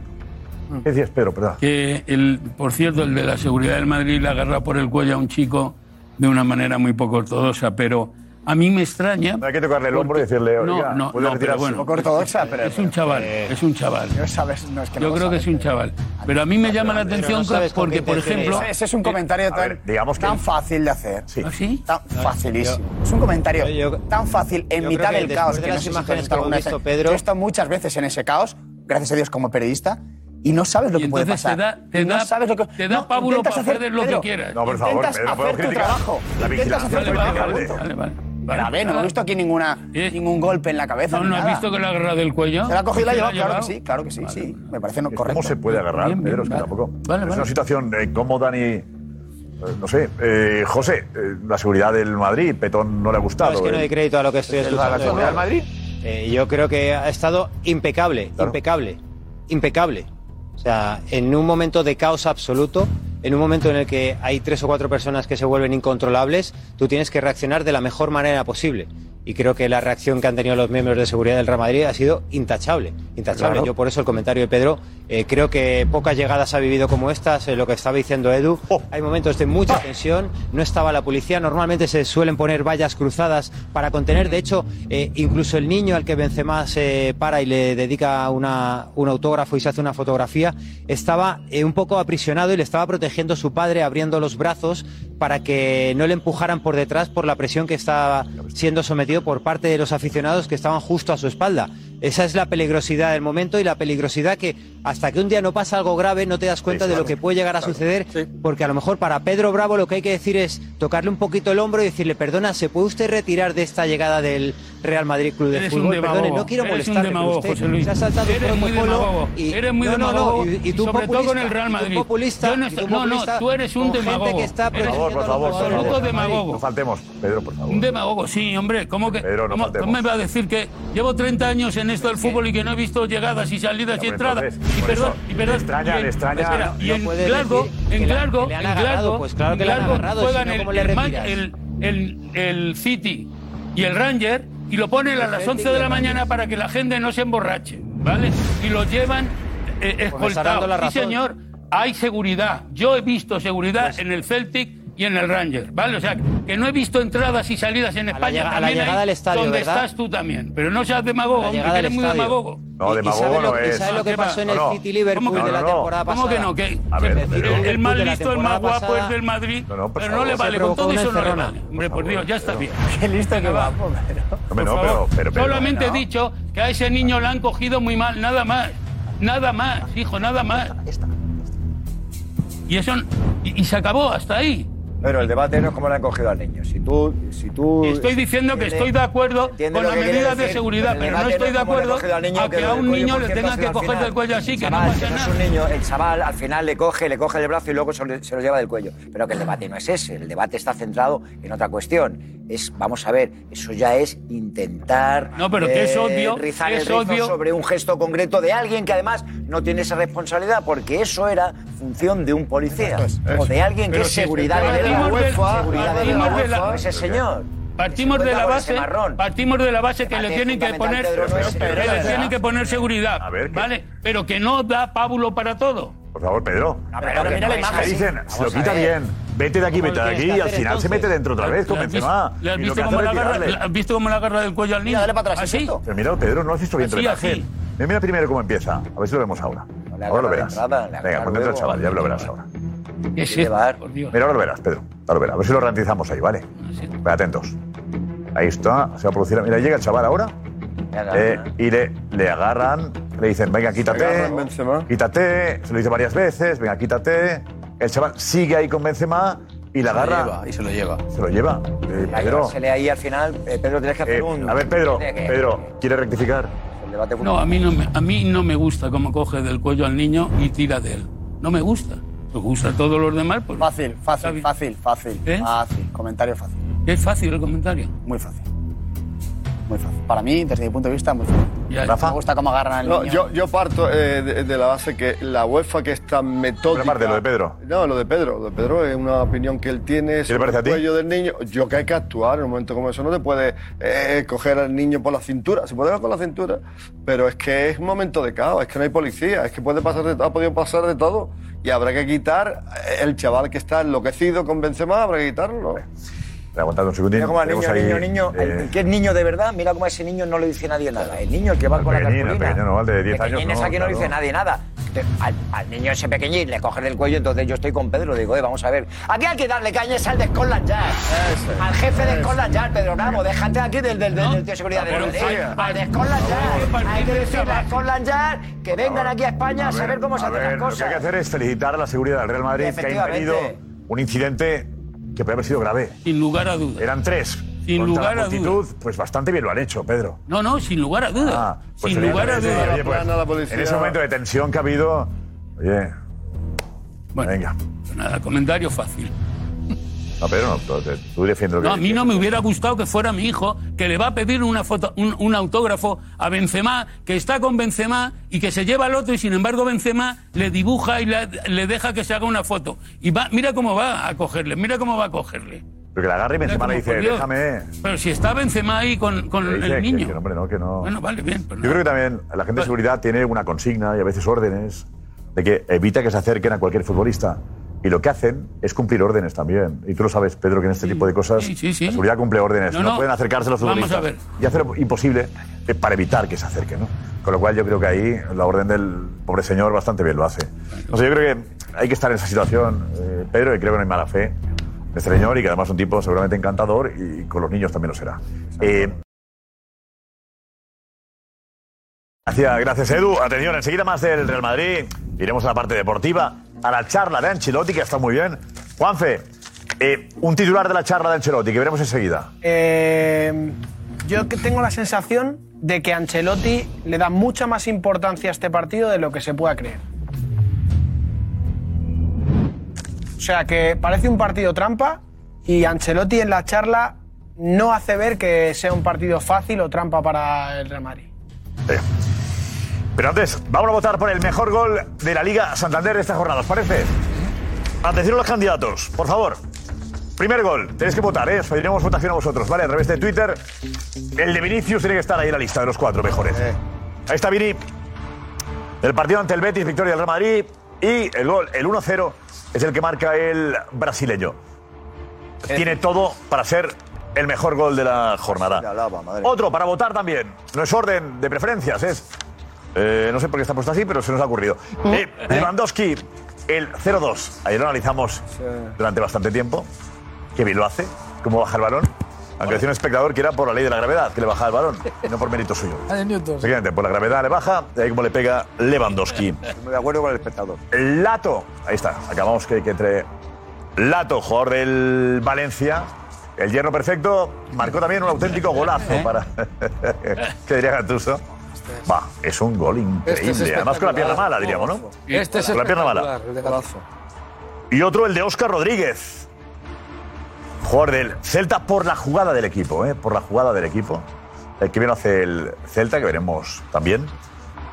¿Qué decías, Pedro? Perdón. Que el, por cierto, el de la seguridad del Madrid le agarra por el cuello a un chico de una manera muy poco ortodoxa, pero a mí me extraña. No hay que tocarle el hombro y decirle, No, no, no, pero bueno. Poco ortodoxa, pero. Es un chaval, eh, es un chaval. Yo sabes, no es que no Yo lo creo que sabes, es un chaval. Pero a mí me llama la atención porque, por ejemplo. Ese es un comentario tan, digamos tan fácil de hacer. ¿Ah, sí? Tan facilísimo. es un comentario tan fácil en mitad que del caos. que no las imágenes que hemos visto, Pedro- Yo he estado muchas veces en ese caos, gracias a Dios como periodista, y no sabes lo que puede pasar. te da- te Y no da- sabes lo que te da no, pábulo para hacer lo que Pedro, quieras. No, por favor, Pedro, hacer tu criticar. trabajo. La Intentas vigilancia hacer impecable. Vale, vale. Grave, no hemos visto aquí ninguna, ningún golpe en la cabeza. No, ni ¿no has nada. visto que le ha agarrado del cuello? Se la ha cogido y la ha ¿Se llevado, claro que sí, claro que sí, sí. Me parece no correcto. ¿Cómo se puede agarrar, Bien, bien, Pedro? Es que vale. tampoco. Vale, es vale. una situación eh, cómoda ni. eh, no sé. Eh, José, eh, la seguridad del Madrid, Petón no le ha gustado. No, es que no eh. hay crédito a lo que estoy ¿Es la escuchando. seguridad del Madrid? Eh, yo creo que ha estado impecable, impecable, impecable. O sea, en un momento de caos absoluto, en un momento en el que hay tres o cuatro personas que se vuelven incontrolables, tú tienes que reaccionar de la mejor manera posible. Y creo que la reacción que han tenido los miembros de seguridad del Real Madrid ha sido intachable. Intachable. Claro. Yo por eso el comentario de Pedro, eh, creo que pocas llegadas ha vivido como estas, eh, lo que estaba diciendo Edu. Hay momentos de mucha tensión, no estaba la policía, normalmente se suelen poner vallas cruzadas para contener, de hecho, eh, incluso el niño al que Benzema se para y le dedica una, un autógrafo y se hace una fotografía, estaba un poco aprisionado y le estaba protegiendo su padre abriendo los brazos para que no le empujaran por detrás por la presión que estaba siendo sometido por parte de los aficionados que estaban justo a su espalda. Esa es la peligrosidad del momento y la peligrosidad que hasta que un día no pasa algo grave no te das cuenta Sí, de lo que puede llegar a suceder, porque a lo mejor para Pedro Bravo lo que hay que decir es tocarle un poquito el hombro y decirle, perdona, ¿se puede usted retirar de esta llegada del Real Madrid Club de Eres un Fútbol? Perdone, no quiero Eres un molestarle, demagogo, pero usted José Luis. se ha saltado Eres muy protocolo demagogo. y- Eres muy no, no, no, demagogo. y, y tú sobre todo con el populista, Real Madrid. populista, no tú no, no, tú eres un demagogo. que está Por favor, por favor, por Absoluto favor. demagogo. No faltemos, Pedro, por favor. Un demagogo, sí, hombre. ¿Cómo que Pedro, no cómo, me va a decir que llevo 30 años en esto del fútbol y que no he visto llegadas y salidas y entradas? Y perdón, y perdón. le extraña, y en- le extraña. y en Glasgow, en Glasgow, en Glasgow, pues claro que en le han agarrado, juegan el, el City y el Ranger y lo ponen a las Celtic 11 y de la mañana para que la gente no se emborrache, ¿vale? Y los llevan eh, Pues escoltados. Sí, señor, hay seguridad. Yo he visto seguridad en el Celtic y en el Ranger, ¿vale? O sea, que no he visto entradas y salidas en España a la llegada al estadio, donde ¿verdad? estás tú también. Pero no seas demagogo, La hombre, llegada que al eres muy demagogo. No, ¿Y- y demagogo lo- no y es. sabe lo que pasó en el. City Liverpool ¿Cómo que de la no? temporada ¿Cómo pasada? que no? Que A ver, el- la listo, el más guapo es del Madrid. No, no, por pero no le vale, con todo eso no le vale. Hombre, por Dios, ya está bien. Qué listo que va. Solamente he dicho que a ese niño le han cogido muy mal, nada más. Nada más, hijo, nada más. Y eso y, y se acabó hasta ahí. Pero el debate no es cómo le han cogido al niño. Si tú. Si tú Y estoy diciendo que estoy de acuerdo con las que medidas de seguridad, pero no estoy es de acuerdo cogido al niño a que a un niño le tengan si que coger del cuello así, que no chaval, pasa eso nada. es un niño, el chaval al final le coge, le coge el brazo y luego se lo, se lo lleva del cuello. Pero que el debate no es ese, el debate está centrado en otra cuestión. Es, vamos a ver, eso ya es intentar No, pero que es obvio, rizar es el rizo obvio. sobre un gesto concreto de alguien que además no tiene esa responsabilidad porque eso era función de un policía o de alguien que es si seguridad de la partimos de- la partimos de la- UEFA, ese señor. Partimos de la base, partimos de la base que le tienen que poner, no que le tienen que poner seguridad, ¿vale? Pero que no da pábulo para todo. Por favor, Pedro. pero Porque mira la imagen. le dicen, se lo quita bien, vete de aquí, ¿Cómo vete de aquí, y al final se mete dentro otra vez con ¿Le has Benzema. visto- ¿Le has Y lo visto que cómo agarra, has visto cómo le agarra del cuello al niño? Mira, dale para atrás, Así. exacto. Pero mira, Pedro, no has visto bien tu imagen. Mira, primero cómo empieza. A ver si lo vemos ahora. No Ahora lo verás. Venga, agarra pon dentro el chaval, ya lo verás ahora. ¿Qué es llevar. esto? Por Dios. Mira, ahora lo verás, Pedro. Ahora lo verás. A ver si lo ralentizamos ahí, ¿vale? Ve atentos. Ahí está, se va a producir. Mira, llega el chaval ahora Le agarra. eh, y le, le agarran, le dicen, venga, quítate, agarran quítate, se lo dice varias veces, venga, quítate. El chaval sigue ahí con Benzema y la Se lo agarra. lleva, y se lo lleva. Se lo lleva. Eh, Pedro. Se lee ahí al final, eh, Pedro, tienes que hacer eh, un... a ver, Pedro, Pedro, ¿quiere rectificar? No, a mí no, me, a mí no me gusta cómo coge del cuello al niño y tira de él. No me gusta. Me gusta a todos los demás. Pues, Fácil, fácil, fácil, fácil. ¿Eh? Fácil, comentario fácil. Es fácil el comentario. Muy fácil. Muy fácil. Para mí, desde mi punto de vista, muy fácil. Rafa. Me gusta cómo agarran al No, niño. yo, yo parto eh, de, de la base que la UEFA que es tan metódica... Aparte, lo de Pedro. No, lo de Pedro. Lo de Pedro es una opinión que él tiene sobre parece a el ti? cuello del niño. Yo que hay que actuar en un momento como eso. No te puede eh, coger al niño por la cintura. Se puede ver con la cintura, pero es que es un momento de caos. Es que no hay policía. Es que puede pasar de, ha podido pasar de todo. Y habrá que quitar eh, el chaval que está enloquecido con Benzema. Habrá que quitarlo. Aguantad un segundín. Mira cómo al niño, ahí, niño, niño, eh, el que es niño de verdad, mira cómo a ese niño no le dice nadie nada. El niño, el que va con la cartulina. el pequeño no, el de 10 años no, aquí no le claro. dice nadie nada. Al, al niño ese pequeñín le coges del cuello, entonces yo estoy con Pedro, digo, eh, vamos a ver. Aquí hay que darle cañas al de Scotland Yard. Al jefe de Scotland Yard, Pedro Ramos, déjate aquí del, del, del, del tío de seguridad del Al de Scotland Yard. Hay que decirle a Scotland Yard que vengan aquí a España a, ver, saber cómo se hacen las Lo que cosas. hay que hacer es felicitar a la seguridad del Real Madrid que ha impedido un incidente que puede haber sido grave. Sin lugar a dudas. Eran tres. Sin Contra lugar la a multitud, pues bastante bien lo han hecho, Pedro. No, no, sin lugar a dudas. Ah, pues sin lugar a dudas. oye, pues, plana la policía. en ese momento de tensión que ha habido, oye, Bueno, venga. pues nada, comentario fácil. No, Pedro, no, tú, tú defiendes lo que No, a mí no me hubiera gustado que fuera mi hijo, que le va a pedir una foto, un, un autógrafo a Benzema, que está con Benzema y que se lleva al otro y sin embargo Benzema le dibuja y le, le deja que se haga una foto. Y va, mira cómo va a cogerle, mira cómo va a cogerle. Pero que la agarre y Benzema le dice, déjame. Pero si está Benzema ahí con, el que- niño. Que, hombre, no, que no. Bueno, vale, bien. pues Yo creo que también la gente de seguridad tiene una consigna y a veces órdenes de que evita que se acerquen a cualquier futbolista. Y lo que hacen es cumplir órdenes también. Y tú lo sabes, Pedro, que en este tipo de cosas sí, sí, sí. la seguridad cumple órdenes. No, No, no. pueden acercarse a los futbolistas. Y hacer lo imposible para evitar que se acerquen. ¿no? Con lo cual yo creo que ahí la orden del pobre señor bastante bien lo hace. No sé, yo creo que hay que estar en esa situación, eh, Pedro, y creo que no hay mala fe de este señor y que además es un tipo seguramente encantador y con los niños también lo será. Eh, Gracias, gracias Edu. Atención, enseguida más del Real Madrid. Iremos a la parte deportiva, a la charla de Ancelotti, que está muy bien. Juanfe, eh, un titular de la charla de Ancelotti, que veremos enseguida. Eh, yo que tengo la sensación de que Ancelotti le da mucha más importancia a este partido de lo que se pueda creer. O sea, que parece un partido trampa y Ancelotti en la charla no hace ver que sea un partido fácil o trampa para el Real Madrid. Eh, Pero antes, vamos a votar por el mejor gol de la Liga Santander de esta jornada, ¿os parece? Atención a los candidatos, por favor. Primer gol, tenéis que votar, ¿eh? Os pediremos votación a vosotros, ¿vale? A través de Twitter. El de Vinicius tiene que estar ahí en la lista de los cuatro mejores. Ahí está Vini. El partido ante el Betis, victoria del Real Madrid. Y el gol, el 1-0, es el que marca el brasileño. Tiene todo para ser el mejor gol de la jornada. Otro para votar también. No es orden de preferencias, es. Eh, no sé por qué está puesto así, pero se nos ha ocurrido. Eh, Lewandowski, el 0-2. Ayer lo analizamos durante bastante tiempo. Qué bien lo hace, cómo baja el balón. Aunque decía un espectador que era por la ley de la gravedad, que le bajaba el balón, y no por mérito suyo. Efectivamente, por la gravedad le baja, y ahí como le pega Lewandowski. Estoy de acuerdo con el espectador. Lato, ahí está, acabamos que, que entre Lato, jugador del Valencia, el hierro perfecto, marcó también un auténtico golazo para. ¿Qué diría Gattuso? Va, es un gol increíble. Este es Además con la pierna mala, diríamos, ¿no? Este es Con la pierna mala. el de. Y otro, el de Óscar Rodríguez. Jugador del Celta por la jugada del equipo, ¿eh? Por la jugada del equipo. El que bien hace el Celta, que veremos también.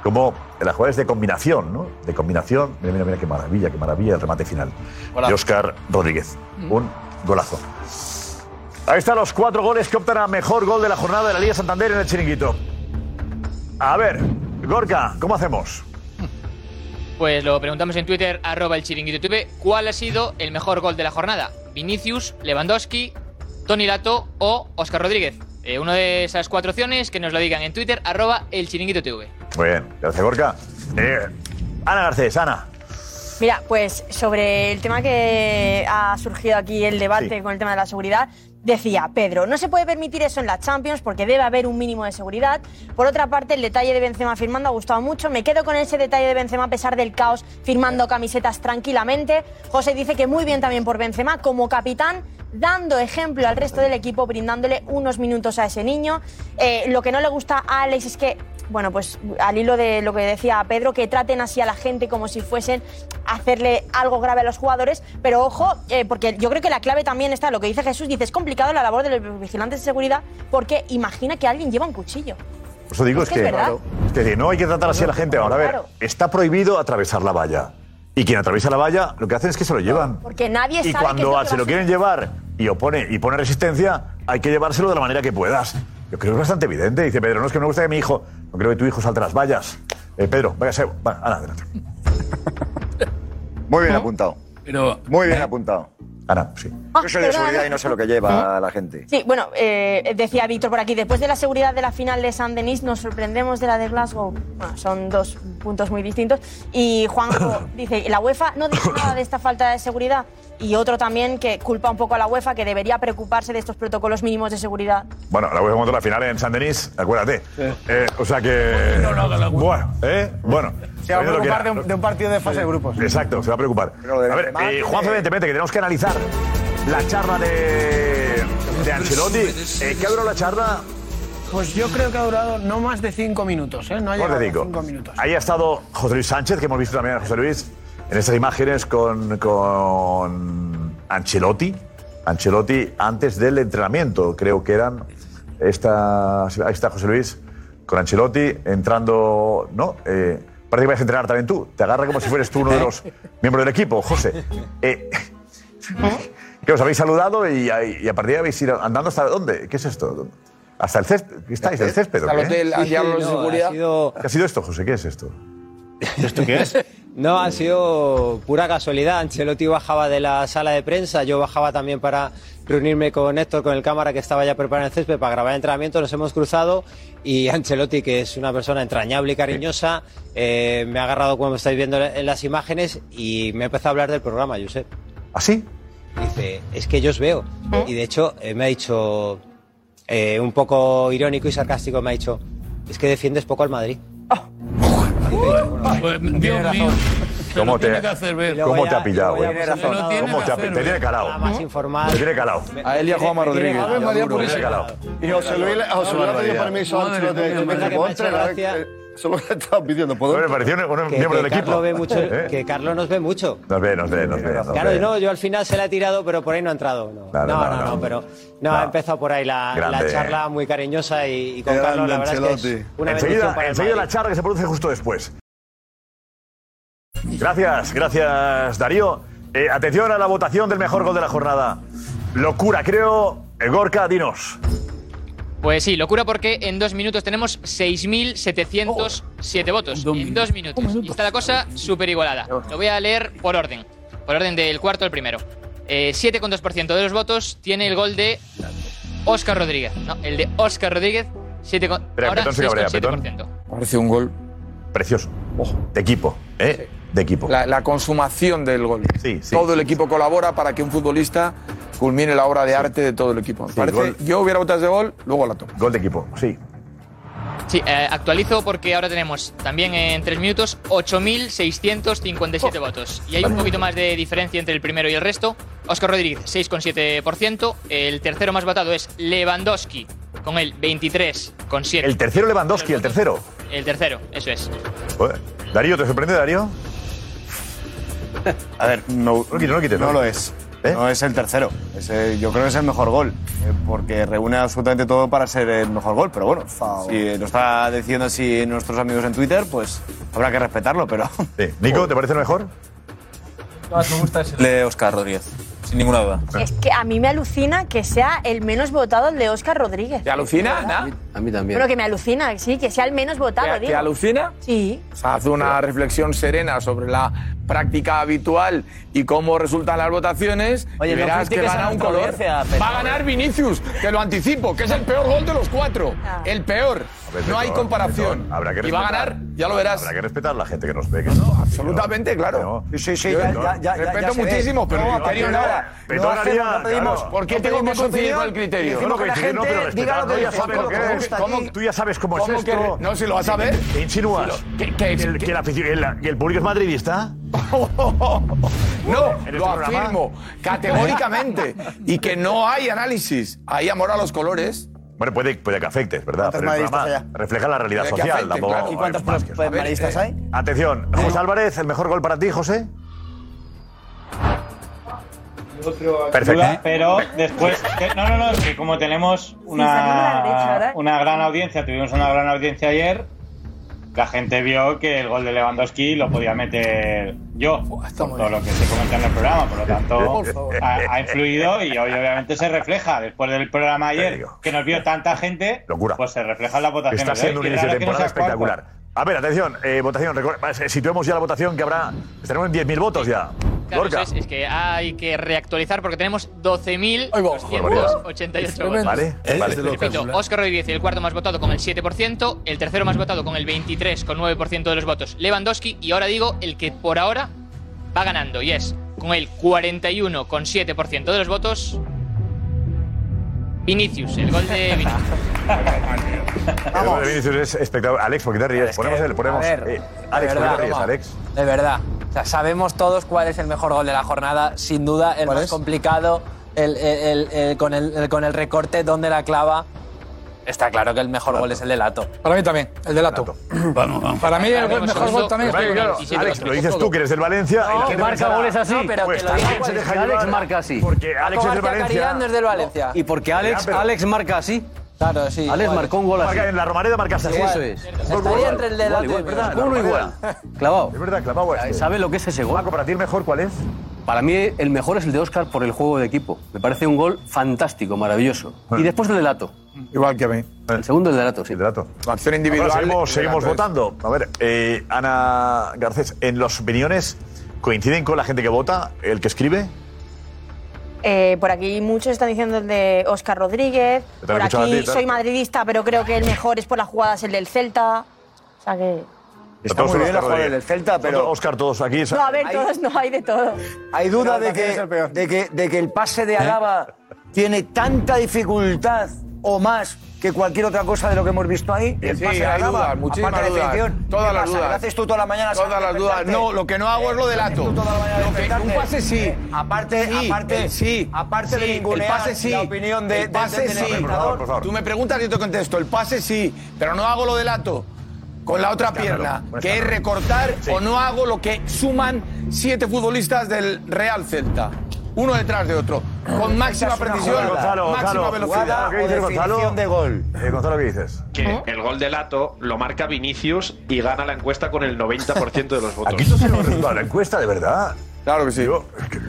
Como las jugadas de combinación, ¿no? De combinación. Mira, mira, mira qué maravilla, qué maravilla el remate final. Golazo. De Óscar Rodríguez. Un golazo. Ahí están los cuatro goles que optan a mejor gol de la jornada de la Liga Santander en el chiringuito. A ver, Gorka, ¿cómo hacemos? Pues lo preguntamos en Twitter, arroba el chiringuito TV, ¿cuál ha sido el mejor gol de la jornada? ¿Vinicius, Lewandowski, Tony Lato o Oscar Rodríguez? Eh, una de esas cuatro opciones que nos lo digan en Twitter, arroba el chiringuito TV. Muy bien, gracias Gorka. Eh, Ana Garcés, Ana. Mira, pues sobre el tema que ha surgido aquí el debate con el tema de la seguridad, Decía Pedro, no se puede permitir eso en la Champions porque debe haber un mínimo de seguridad. Por otra parte, el detalle de Benzema firmando ha gustado mucho. Me quedo con ese detalle de Benzema a pesar del caos, firmando camisetas tranquilamente. José dice que muy bien también por Benzema como capitán, dando ejemplo al resto del equipo, brindándole unos minutos a ese niño. Eh, lo que no le gusta a Alex es que, bueno, pues al hilo de lo que decía Pedro, que traten así a la gente como si fuesen a hacerle algo grave a los jugadores. Pero ojo, eh, porque yo creo que la clave también está, lo que dice Jesús, dice, complicado la labor de los vigilantes de seguridad porque imagina que alguien lleva un cuchillo. Por eso digo, Es es, que que, es verdad. es decir, no hay que tratar así a la gente. Ahora, a ver, está prohibido atravesar la valla. Y quien atraviesa la valla, lo que hacen es que se lo llevan. Porque nadie Y sabe qué es cuando lo que se va lo a quieren llevar y opone y pone resistencia, hay que llevárselo de la manera que puedas. Yo creo que es bastante evidente. Dice Pedro, no es que me gusta que mi hijo, no creo que tu hijo salte las vallas. Eh, Pedro, váyase. Va, Ana, adelante. Muy bien apuntado. Pero, Muy bien apuntado. Ana, sí. Yo soy de seguridad no. y no sé lo que lleva la gente. Sí, bueno, eh, decía Víctor por aquí, después de la seguridad de la final de San Denis, nos sorprendemos de la de Glasgow. Bueno, son dos puntos muy distintos. Y Juanjo dice, la UEFA no dice nada de esta falta de seguridad. Y otro también que culpa un poco a la UEFA, que debería preocuparse de estos protocolos mínimos de seguridad. Bueno, la voy a montar la final en San Denis, acuérdate. Eh, o sea que. Bueno, ¿eh? Bueno. Se va a preocupar de un, de un partido de fase de grupos. Exacto, se va a preocupar. A ver, eh, tiene- Juanfe, vente, vente, que tenemos que analizar la charla de, de Ancelotti. Eh, ¿Qué ha durado la charla? Pues yo creo que ha durado no más de cinco minutos, ¿eh? No ha Más llegado de a cinco. cinco minutos. Ahí ha estado José Luis Sánchez, que hemos visto también a José Luis en estas imágenes con, con Ancelotti. Ancelotti antes del entrenamiento, creo que eran. Esta, ahí está José Luis con Ancelotti entrando. ¿No? Eh, parece que vas a entrenar también tú. Te agarra como si fueres tú uno de los miembros del equipo, José. Eh, que os habéis saludado y, y a partir de ahí habéis ido andando hasta dónde? ¿Qué es esto? ¿Hasta el césped? ¿Qué estáis? ¿El césped? o Hasta el qué? hotel, allá los de no, seguridad. ha sido- ¿Qué ha sido esto, José? ¿Qué es esto? ¿Esto qué es? No, ha sido pura casualidad. Ancelotti bajaba de la sala de prensa, yo bajaba también para reunirme con Héctor, con el cámara que estaba ya preparando el césped para grabar el entrenamiento, nos hemos cruzado y Ancelotti, que es una persona entrañable y cariñosa, eh, me ha agarrado como estáis viendo en las imágenes y me ha empezado a hablar del programa, Josep. ¿Ah, sí? Dice, es que yo os veo. Y de hecho eh, me ha dicho, eh, un poco irónico y sarcástico, me ha dicho, es que defiendes poco al Madrid. Pues, Dios mío. ¿Cómo te-. ¿Cómo te ha pillado, güey? ¿Cómo te ha pillado? Te tiene calado. Más. Te tiene calado. A él y a Juanma Rodríguez. María tiene calado. Y José Luis, José Luis le pidió permiso a Madre Ancelotti. Eso es lo que estaba pidiendo. ¿Puedo Bueno, me pareció un, un Que, miembro que del equipo. Carlos ve mucho, ¿Eh? que Carlos nos ve mucho. Nos ve, nos ve, nos ve. nos Claro, ve. no, yo al final se la he tirado, pero por ahí no ha entrado. No, Claro, no, no, no, no. no, pero no, No. ha empezado por ahí la, la Grande. charla muy cariñosa y, y con Qué Carlos la grande verdad es que es una bendición Enseguida, para enseguida la charla que se produce justo después. Gracias, gracias Darío. Eh, atención a la votación del mejor gol de la jornada. Locura, creo. Gorka, dinos. Pues sí, locura porque en dos minutos tenemos 6.707 votos. En dos minutos. Y está la cosa súper igualada. Lo voy a leer por orden. Por orden del cuarto al primero. Eh, 7,2% de los votos tiene el gol de Óscar Rodríguez. No, el de Óscar Rodríguez. 7, con- ahora Petón se cabrea, 6,7%. Parece un gol. Precioso. De equipo, ¿eh? De equipo. La, la consumación del gol. Sí, sí, todo el sí, equipo colabora para que un futbolista culmine la obra de arte de todo el equipo. Me parece, gol. yo hubiera votado ese gol, luego la tomo. Gol de equipo, sí. Sí, eh, actualizo porque ahora tenemos también en tres minutos 8.657 votos. Y hay un poquito más de diferencia entre el primero y el resto. Óscar Rodríguez, 6,7%. El tercero más votado es Lewandowski, con el 23,7%. El tercero Lewandowski, el tercero. El tercero, eso es. Darío, ¿te sorprende, Darío? A ver, no, No lo quites, no lo quites, no ¿no? lo es. ¿Eh? No es el tercero. Es, eh, yo creo que es el mejor gol. eh, porque reúne absolutamente todo para ser el mejor gol. Pero bueno, si lo está diciendo así nuestros amigos en Twitter, pues habrá que respetarlo. Pero. Sí. Nico, ¿te parece el mejor? me gusta ese. De Oscar Rodríguez, sin ninguna duda. Es que a mí me alucina que sea el menos votado el de Óscar Rodríguez. ¿Te alucina, Ana? A mí también. Bueno, que me alucina, sí, que sea el menos votado, ¿Te, te digo. alucina? Sí. O sea, hace una reflexión serena sobre la práctica habitual y cómo resultan las votaciones Oye, y no verás que critiques a gana un color. Va a ganar Vinicius, te lo anticipo, que es el peor gol de los cuatro. Ah. El peor. ver, No hay comparación. Habrá que y va a respetar. ganar Ya lo verás. Habrá que respetar a la gente que nos ve. Que Absolutamente, claro. Sí, sí, sí, Yo- ya, ya, ya, respeto ya se ve. muchísimo, pero no, el pero no. pedimos. claro. ¿Por qué no tengo que coincidir con el criterio? decimos No, que la no, gente pero diga lo que es. ¿Cómo? Tú ya sabes cómo es ¿Cómo esto. que- no, si lo vas a ver. ¿Qué insinúas? Que- que- ¿Que el, que- el- que el público es madridista? No, ¿En lo este afirmo categóricamente. Y que no hay análisis. Hay amor a los colores. Bueno, puede, puede que afecte, es verdad. ¿Cuántos Pero el programa refleja la realidad Puede social. afecte, tampoco claro. ¿Y cuántos madridistas hay? Atención, José Álvarez, el mejor gol para ti, José. Perfecto. duda, pero después. que- no, no, no, es que como tenemos una, una gran audiencia, tuvimos una gran audiencia ayer, la gente vio que el gol de Lewandowski lo podía meter yo, por todo lo que se comentó en el programa, por lo tanto ha, ha influido y hoy obviamente se refleja, después del programa ayer, que nos vio tanta gente, pues se refleja en la votación. Está siendo un inicio de temporada espectacular. A ver, atención, eh, votación. Situemos ya la votación que habrá. Estaremos en 10.000 votos ya. Claro, eso es, es que hay que reactualizar porque tenemos 12.288 votos. Vale, vale. Repito, Óscar Rodríguez, el cuarto más votado con el 7%, el tercero más votado con el 23,9% de los votos, Lewandowski, y ahora digo el que por ahora va ganando, y es con el 41,7% de los votos, Vinicius, el gol de Vinicius. El gol de Vinicius es espectacular. Alex, ¿por qué te ríes? Ponemos el. Ponemos, ver, eh, de Alex, ¿por qué verdad, te ríes, toma. Alex? De verdad. O sea, sabemos todos cuál es el mejor gol de la jornada. Sin duda, el más complicado, el, el- el- el- con, el, el- con el recorte, donde la clava. Está claro que el mejor gol es el de Lato. Para mí también, el de Lato. Vamos, vamos. Para mí el mejor gol también es el claro, Alex, lo dices tú, que eres del Valencia. y la No, gente que marca pensará, goles así. no, pero pues que lo también diga se deja cualquiera. llevar. Alex marca así. Porque Alex es del Valencia. Caridad es del Valencia. Y porque Alex, pero- Alex marca así. Claro, sí. Alex igual. marcó un gol así. Marca en la Romareda marcaste así. Eso es. Estaría entre el de Igual, ¿verdad? Uno igual. Clavado. Es verdad, clavado. este. ¿Sabe lo que es ese gol? Paco, para ti el mejor, ¿cuál es? Para mí el mejor es el de Oscar por el juego de equipo. Me parece un gol fantástico, maravilloso. Y después el de Lato. Igual que a mí. El segundo el de Lato, sí. El. La acción individual. Ahora seguimos, el es- votando. A ver, eh, Ana Garcés, en las opiniones coinciden con la gente que vota, el que escribe. Eh, por aquí muchos están diciendo el de Óscar Rodríguez. Por aquí soy madridista, pero creo que el mejor es por las jugadas el del Celta. O sea que. Está muy bien la jugada del Celta, pero Oscar, todos aquí. No, a ver, todos no hay de todo. hay duda de que, de, que, de que el pase de Alaba tiene tanta dificultad o más que cualquier otra cosa de lo que hemos visto ahí. El Sí, pase de hay Alaba, dudas, muchísimas aparte de dudas. definición. Todas ¿Qué las pasa? dudas. ¿Lo haces tú toda la mañana? Todas las dudas. No, lo que no hago es lo de Lato. Tú toda la mañana Lo que- un pase sí. Aparte, Sí, aparte, sí. aparte de Sí, ningunear el pase sí. la opinión de, el pase de- de- del sí. Tú me preguntas y yo te contesto. El pase sí, pero no hago lo de Lato. Con la otra pierna, que es recortar Sí. o no hago lo que suman siete futbolistas del Real Celta. Uno detrás de otro. Con máxima precisión, Gonzalo, máxima Gonzalo, velocidad. ¿qué dices, Gonzalo? de gol. Eh, Gonzalo, ¿qué dices? Que el gol de Lato lo marca Vinicius y gana la encuesta con el 90% de los votos. Aquí esto se lo resulta la encuesta, de verdad. Claro que sí.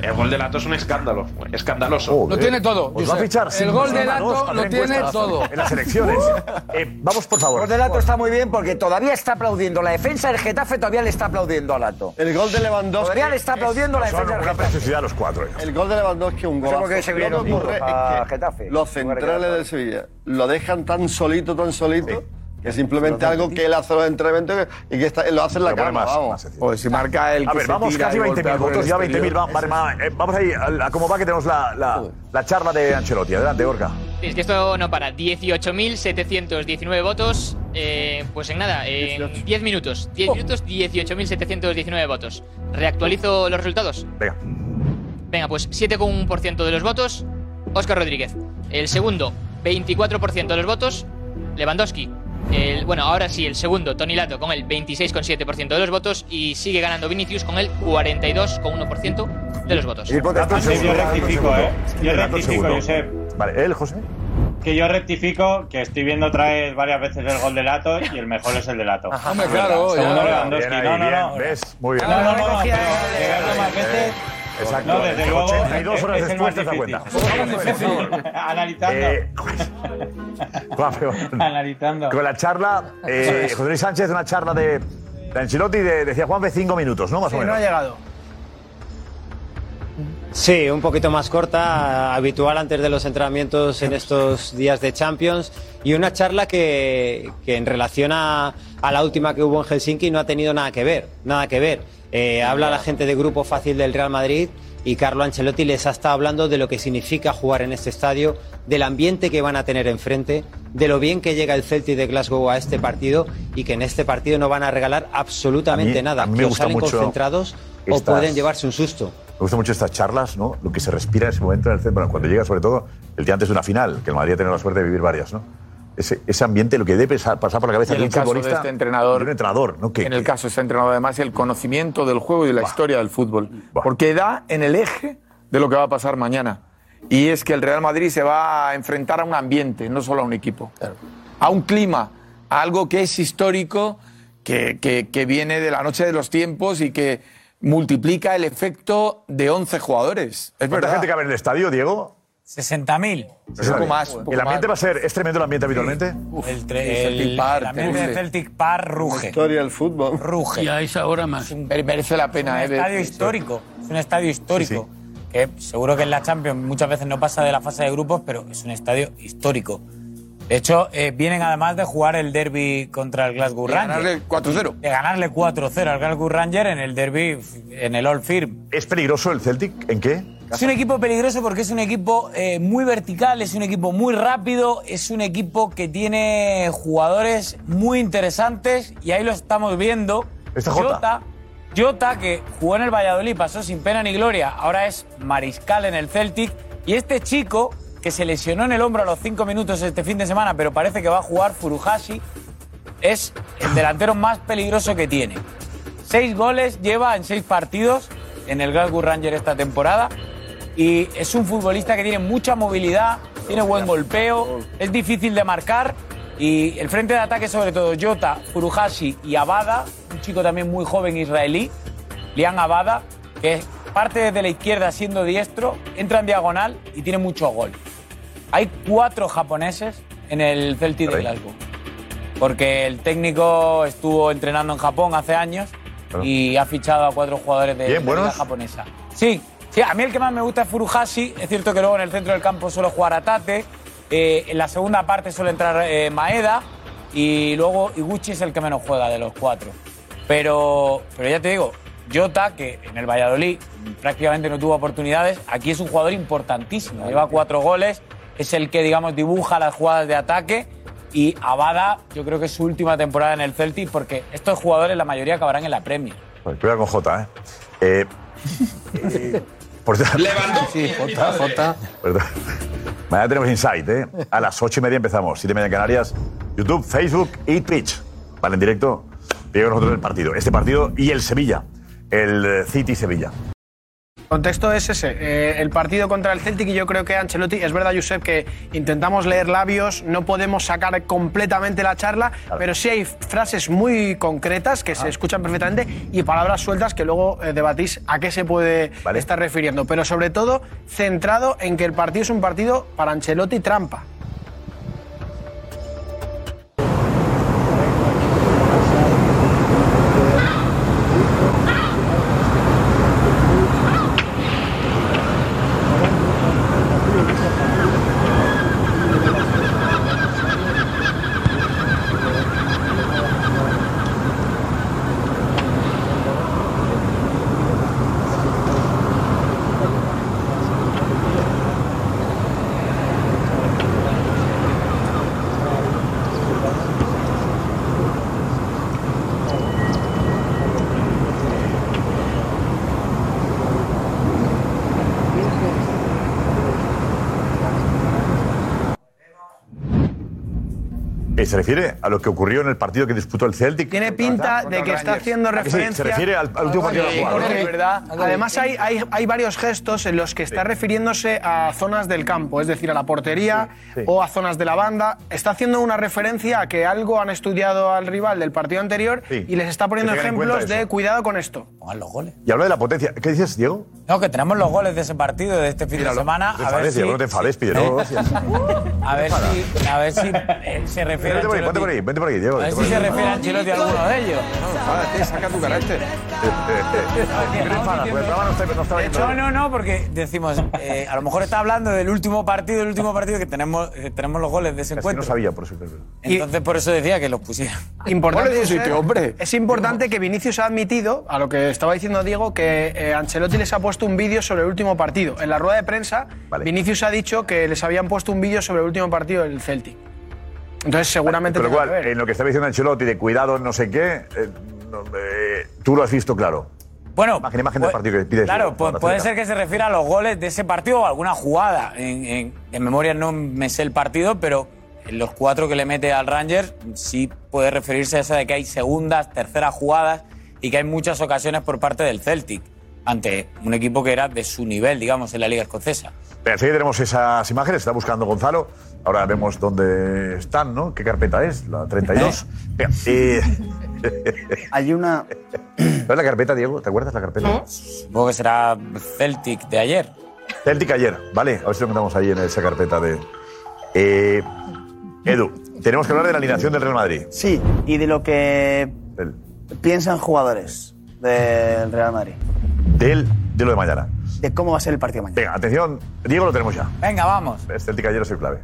El gol de Lato es un escándalo, escandaloso. Lo tiene todo. Os va a Josep. fichar el gol de Lato lo tiene todo. En las elecciones. Eh, vamos, por favor. El gol de Lato está muy bien porque todavía está aplaudiendo. La defensa del Getafe todavía le está aplaudiendo a Lato. El gol de Lewandowski. Todavía le está aplaudiendo la Son defensa del una Getafe. preciosidad los cuatro. ellos. El gol de Lewandowski, un No sé gol. por qué se vinieron Lo que ocurre es a que Getafe. los centrales del Sevilla lo dejan tan solito, tan solito, que es simplemente algo que él hace en los entrenamientos y que está- lo hace en la pone cama, más- vamos. Pues si marca el A ver, se vamos tira casi y 20.000 golpea por el votos, ya exterior. 20.000. va- vale, va, eh, Vamos ahí, a, a cómo va que tenemos la, la, la charla de Ancelotti. Adelante, Gorka. Es que esto no para. 18.719 votos. eh, pues en nada, en 10 minutos. 10 minutos, 18.719 votos. ¿Reactualizo los resultados? Venga. Venga, pues 7,1% de los votos, Óscar Rodríguez. El segundo, 24% de los votos, Lewandowski. El, bueno, ahora sí, el segundo, Tony Lato, con el 26,7% de los votos. Y sigue ganando Vinicius con el 42,1% de los votos. Sí, yo rectifico, ¿eh? Yo rectifico, Josep. Vale, él, José. Que yo rectifico que estoy viendo otra vez varias veces el gol de Lato y el mejor es el de Lato. Hombre, claro, Segundo. Lewandowski. No, no, no. ¿Ves? Muy bien. No, no, no, verlo más veces. Exacto. No, desde luego. 82 es- horas es después te das cuenta. Analizando. Eh, Analizando. Con la charla, eh, José Luis Sánchez, una charla de, de Ancelotti, de, decía Juanfe, cinco minutos, ¿no? Más Sí, o no menos. ha llegado. Sí, un poquito más corta, habitual antes de los entrenamientos en estos días de Champions y una charla que, que en relación a, a la última que hubo en Helsinki no ha tenido nada que ver, nada que ver. Eh, habla la gente de grupo fácil del Real Madrid y Carlo Ancelotti les ha estado hablando de lo que significa jugar en este estadio, del ambiente que van a tener enfrente, de lo bien que llega el Celtic de Glasgow a este partido y que en este partido no van a regalar absolutamente A mí- nada, a mí me gusta salen mucho concentrados o pueden llevarse un susto. Me gustan mucho estas charlas, ¿no? Lo que se respira en ese momento en el centro, bueno, cuando llega sobre todo el día antes de una final, que el Madrid ha tenido la suerte de vivir varias, ¿no? Ese, ese ambiente, lo que debe pasar por la cabeza en de el un caso de futbolista. este entrenador, de un entrenador, ¿no? Que, en el caso de este entrenador, además, el conocimiento del juego y de la historia del fútbol. Porque da en el eje de lo que va a pasar mañana. Y es que el Real Madrid se va a enfrentar a un ambiente, no solo a un equipo. A un clima, a algo que es histórico, que, que- que viene de la noche de los tiempos y que multiplica el efecto de 11 jugadores. Es ¿Cuánta verdad. gente cabe en el estadio, Diego? 60.000. Un poco más. ¿El ambiente va a ser, es tremendo el ambiente habitualmente? El, tre- el, Celtic Park, el ambiente de ruge. Celtic Park ruge. Historia del fútbol. Ruge. Y a esa hora más. Merece la Es pena, un ¿eh? estadio histórico. Es un estadio histórico. Que seguro que en la Champions muchas veces no pasa de la fase de grupos, pero es un estadio histórico. De hecho, eh, vienen además de jugar el derby contra el Glasgow De Rangers. ganarle 4-0. De ganarle 4-0 al Glasgow Rangers en el derby, en el Old Firm. ¿Es peligroso el Celtic? ¿En qué? Es un equipo peligroso porque es un equipo eh, muy vertical, es un equipo muy rápido, es un equipo que tiene jugadores muy interesantes y ahí lo estamos viendo. Esta Jota. Jota, Jota, que jugó en el Valladolid, pasó sin pena ni gloria, ahora es mariscal en el Celtic. Y este chico, que se lesionó en el hombro a los cinco minutos este fin de semana, pero parece que va a jugar Furuhashi, es el delantero más peligroso que tiene. Seis goles lleva en seis partidos en el Glasgow Rangers esta temporada. Y es un futbolista que tiene mucha movilidad, tiene buen golpeo, es difícil de marcar. Y el frente de ataque, sobre todo, Jota, Furuhashi y Abada, un chico también muy joven israelí, Lian Abada, que parte desde la izquierda siendo diestro, entra en diagonal y tiene mucho gol. Hay cuatro japoneses en el Celtic de Glasgow. Porque el técnico estuvo entrenando en Japón hace años y ha fichado a cuatro jugadores de, Bien, de la japonesa. Sí, sí, a mí el que más me gusta es Furuhashi. Es cierto que luego en el centro del campo suele jugar Atate. Eh, en la segunda parte suele entrar eh, Maeda. Y luego Iguchi es el que menos juega de los cuatro. Pero, pero ya te digo, Jota, que en el Valladolid prácticamente no tuvo oportunidades, aquí es un jugador importantísimo. Lleva cuatro goles, es el que, digamos, dibuja las jugadas de ataque. Y Abada, yo creo que es su última temporada en el Celtic, porque estos jugadores, la mayoría acabarán en la Premier. Pues cuidado con Jota, ¿eh? eh eh, por Sí, Jota, Jota. Perdón. Mañana tenemos Insight, ¿eh? A las ocho y media empezamos. Siete y media en Canarias. YouTube, Facebook y Twitch. Vale, en directo. Digo nosotros el partido. Este partido y el Sevilla. El eh, City-Sevilla. El contexto es ese, eh, el partido contra el Celtic y yo creo que Ancelotti, es verdad Josep que intentamos leer labios, no podemos sacar completamente la charla, pero sí hay frases muy concretas que se escuchan perfectamente y palabras sueltas que luego eh, debatís a qué se puede estar refiriendo, pero sobre todo centrado en que el partido es un partido para Ancelotti trampa. Eh, ¿Se refiere a lo que ocurrió en el partido que disputó el Celtic? Tiene pinta de que está haciendo ¿A que sí? referencia. Se refiere al, al último partido ha jugado. ¿no? Porque, Además, hay, hay, hay varios gestos en los que está refiriéndose a zonas del campo, es decir, a la portería Sí, sí. o a zonas de la banda. Está haciendo una referencia a que algo han estudiado al rival del partido anterior y les está poniendo ejemplos de cuidado con esto. pongan los goles. Y habla de la potencia. ¿Qué dices, Diego? No, que tenemos los goles de ese partido de este fin de semana. No te a ver si, no te enfades, a ver si, a ver si eh, se refiere Vente por ahí, vente por ahí, vente por ahí, Diego. A ver si se refiere a Ancelotti a alguno de ellos. saca tu carácter. El está De hecho, no, no, porque decimos, eh, a lo mejor está hablando del último partido, del último partido que tenemos, eh, tenemos los goles de ese Es que encuentro. no sabía, por eso. Entonces, por eso decía que los pusiera. Importante, hombre. Es importante que Vinicius ha admitido, a lo que estaba diciendo Diego, que eh, Ancelotti les ha puesto un vídeo sobre el último partido. En la rueda de prensa, Vinicius ha dicho que les habían puesto un vídeo sobre el último partido del Celtic. Entonces, seguramente que ver. en lo que estaba diciendo Ancelotti de cuidado, no sé qué, eh, no, eh, tú lo has visto claro. Bueno, imagen, imagen del pu- partido que pides. Claro, Diego, pu- puede ser que se refiera a los goles de ese partido o a alguna jugada. En, en- de memoria no me sé el partido, pero en los cuatro que le mete al Rangers sí puede referirse a esa de que hay segundas, terceras jugadas y que hay muchas ocasiones por parte del Celtic ante un equipo que era de su nivel, digamos, en la Liga Escocesa. Venga, enseguida tenemos esas imágenes, está buscando Gonzalo. Ahora vemos dónde están, ¿no? ¿Qué carpeta es? La 32. Venga, eh, Hay una. ¿Cuál es la carpeta, Diego? ¿Te acuerdas la carpeta? Supongo que será Celtic de ayer. Celtic ayer, vale. A ver si lo metemos ahí en esa carpeta de. Eh, Edu, tenemos que hablar de la alineación del Real Madrid. Sí, y de lo que piensan jugadores del Real Madrid. Del, de lo de mañana. De cómo va a ser el partido mañana. Venga, atención, Diego lo tenemos ya. Venga, vamos. Celtic ayer es el clave.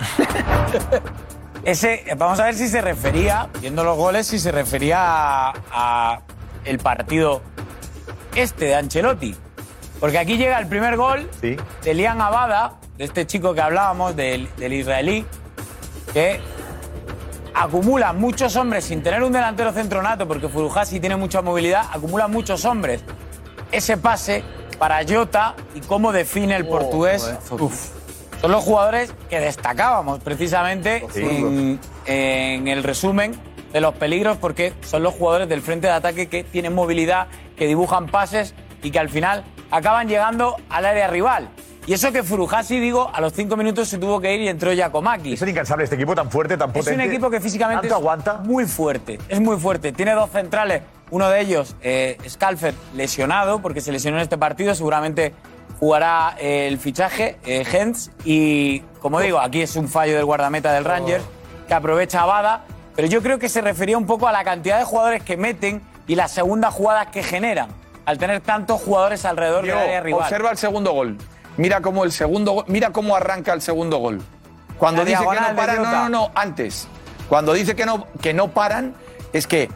Ese, vamos a ver si se refería, viendo los goles, si se refería a, a el partido este de Ancelotti. Porque aquí llega el primer gol Sí. de Lian Abada, de este chico que hablábamos, del, del israelí, que acumula muchos hombres sin tener un delantero centro nato, porque Furuhasi tiene mucha movilidad, acumula muchos hombres. Ese pase para Jota y cómo define el portugués. Uf. Son los jugadores que destacábamos precisamente en, en el resumen de los peligros, porque son los jugadores del frente de ataque que tienen movilidad, que dibujan pases y que al final acaban llegando al área rival. Y eso que Furuhasi, digo, a los cinco minutos se tuvo que ir y entró Giacomakis. Es incansable este equipo tan fuerte, tan Es potente. un equipo que físicamente ¿Tanto es aguanta? muy fuerte. Es muy fuerte. Tiene dos centrales. Uno de ellos, eh, Scalfer, lesionado, porque se lesionó en este partido. Seguramente jugará el fichaje, eh, Hens. Y como digo, aquí es un fallo del guardameta del Rangers, que aprovecha a Bada. Pero yo creo que se refería un poco a la cantidad de jugadores que meten y las segundas jugadas que generan. Al tener tantos jugadores alrededor del área rival. observa el segundo gol. Mira cómo el segundo mira cómo arranca el segundo gol. Cuando La dice que no paran, no, no, no, antes. Cuando dice que no, que no paran, es que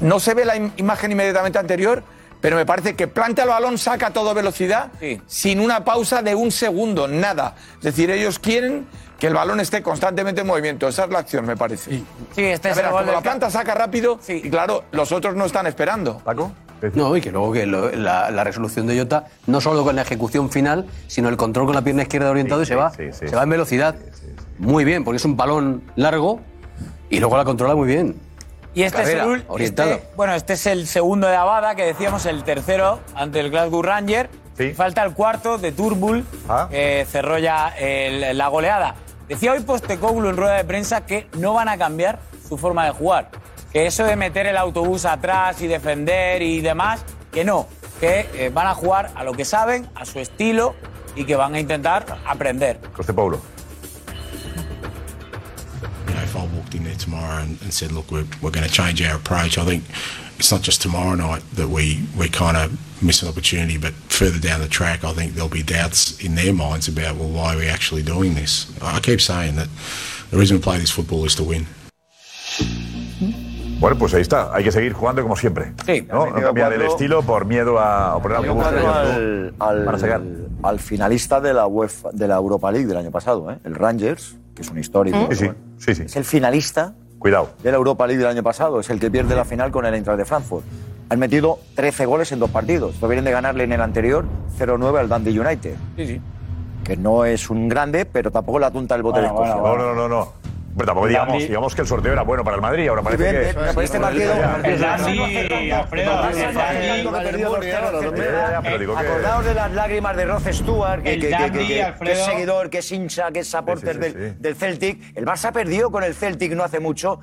no se ve la im- imagen inmediatamente anterior, pero me parece que planta el balón, saca a toda velocidad, sin una pausa de un segundo, nada. Es decir, ellos quieren que el balón esté constantemente en movimiento. Esa es la acción, me parece. Sí, este es el gol como la planta saca rápido, y claro, los otros no están esperando. ¿Paco? No, y que luego que lo- la, la resolución de Jota, no solo con la ejecución final, sino el control con la pierna izquierda orientado y se va. se va en velocidad. Muy bien, porque es un balón largo y luego la controla muy bien. Y este Carrera, es el ul- orientado. este- bueno, este es el segundo de Abada, que decíamos el tercero ante el Glasgow Ranger. Falta el cuarto de Turbul, Ah. que cerró ya el- la goleada. Decía hoy Postecoglou en rueda de prensa que no van a cambiar su forma de jugar. Que eso de meter el autobús atrás y defender y demás, que no. Que eh, van a jugar a lo que saben, a su estilo y que van a intentar aprender. Coste Paulo. You know, if I walked in there tomorrow and, and said, look, we're, we're going to change our approach, I think it's not just tomorrow night that we, we kind of miss an opportunity, but further down the track, I think there'll be doubts in their minds about, well, why are we actually doing this? I keep saying that the reason we play this football is to win. Bueno, pues ahí está. Hay que seguir jugando como siempre. Sí. ¿no? No cambiar el estilo por miedo a al, al- para sacar. al finalista de la UEFA, de la Europa League del año pasado, ¿eh? el Rangers, que es un histórico. Sí, sí, bueno, sí, sí. Es el finalista Cuidado. de la Europa League del año pasado, es el que pierde la final con el Eintracht de Frankfurt. Han metido 13 goles en dos partidos. No vienen de ganarle en el anterior 0-9 al Dundee United. Sí, sí. Que no es un grande, pero tampoco la punta del bote de Escocia. No, no, no, no. Pero tampoco digamos, digamos que el sorteo era bueno para el Madrid. Ahora parece bien, que. pero este partido- El Alfredo, el Acordaos de las lágrimas de Roth Stewart, que, El que- que- que- es seguidor, que es hincha, que es supporter sí, del, sí. del Celtic. El Barça perdió con el Celtic no hace mucho.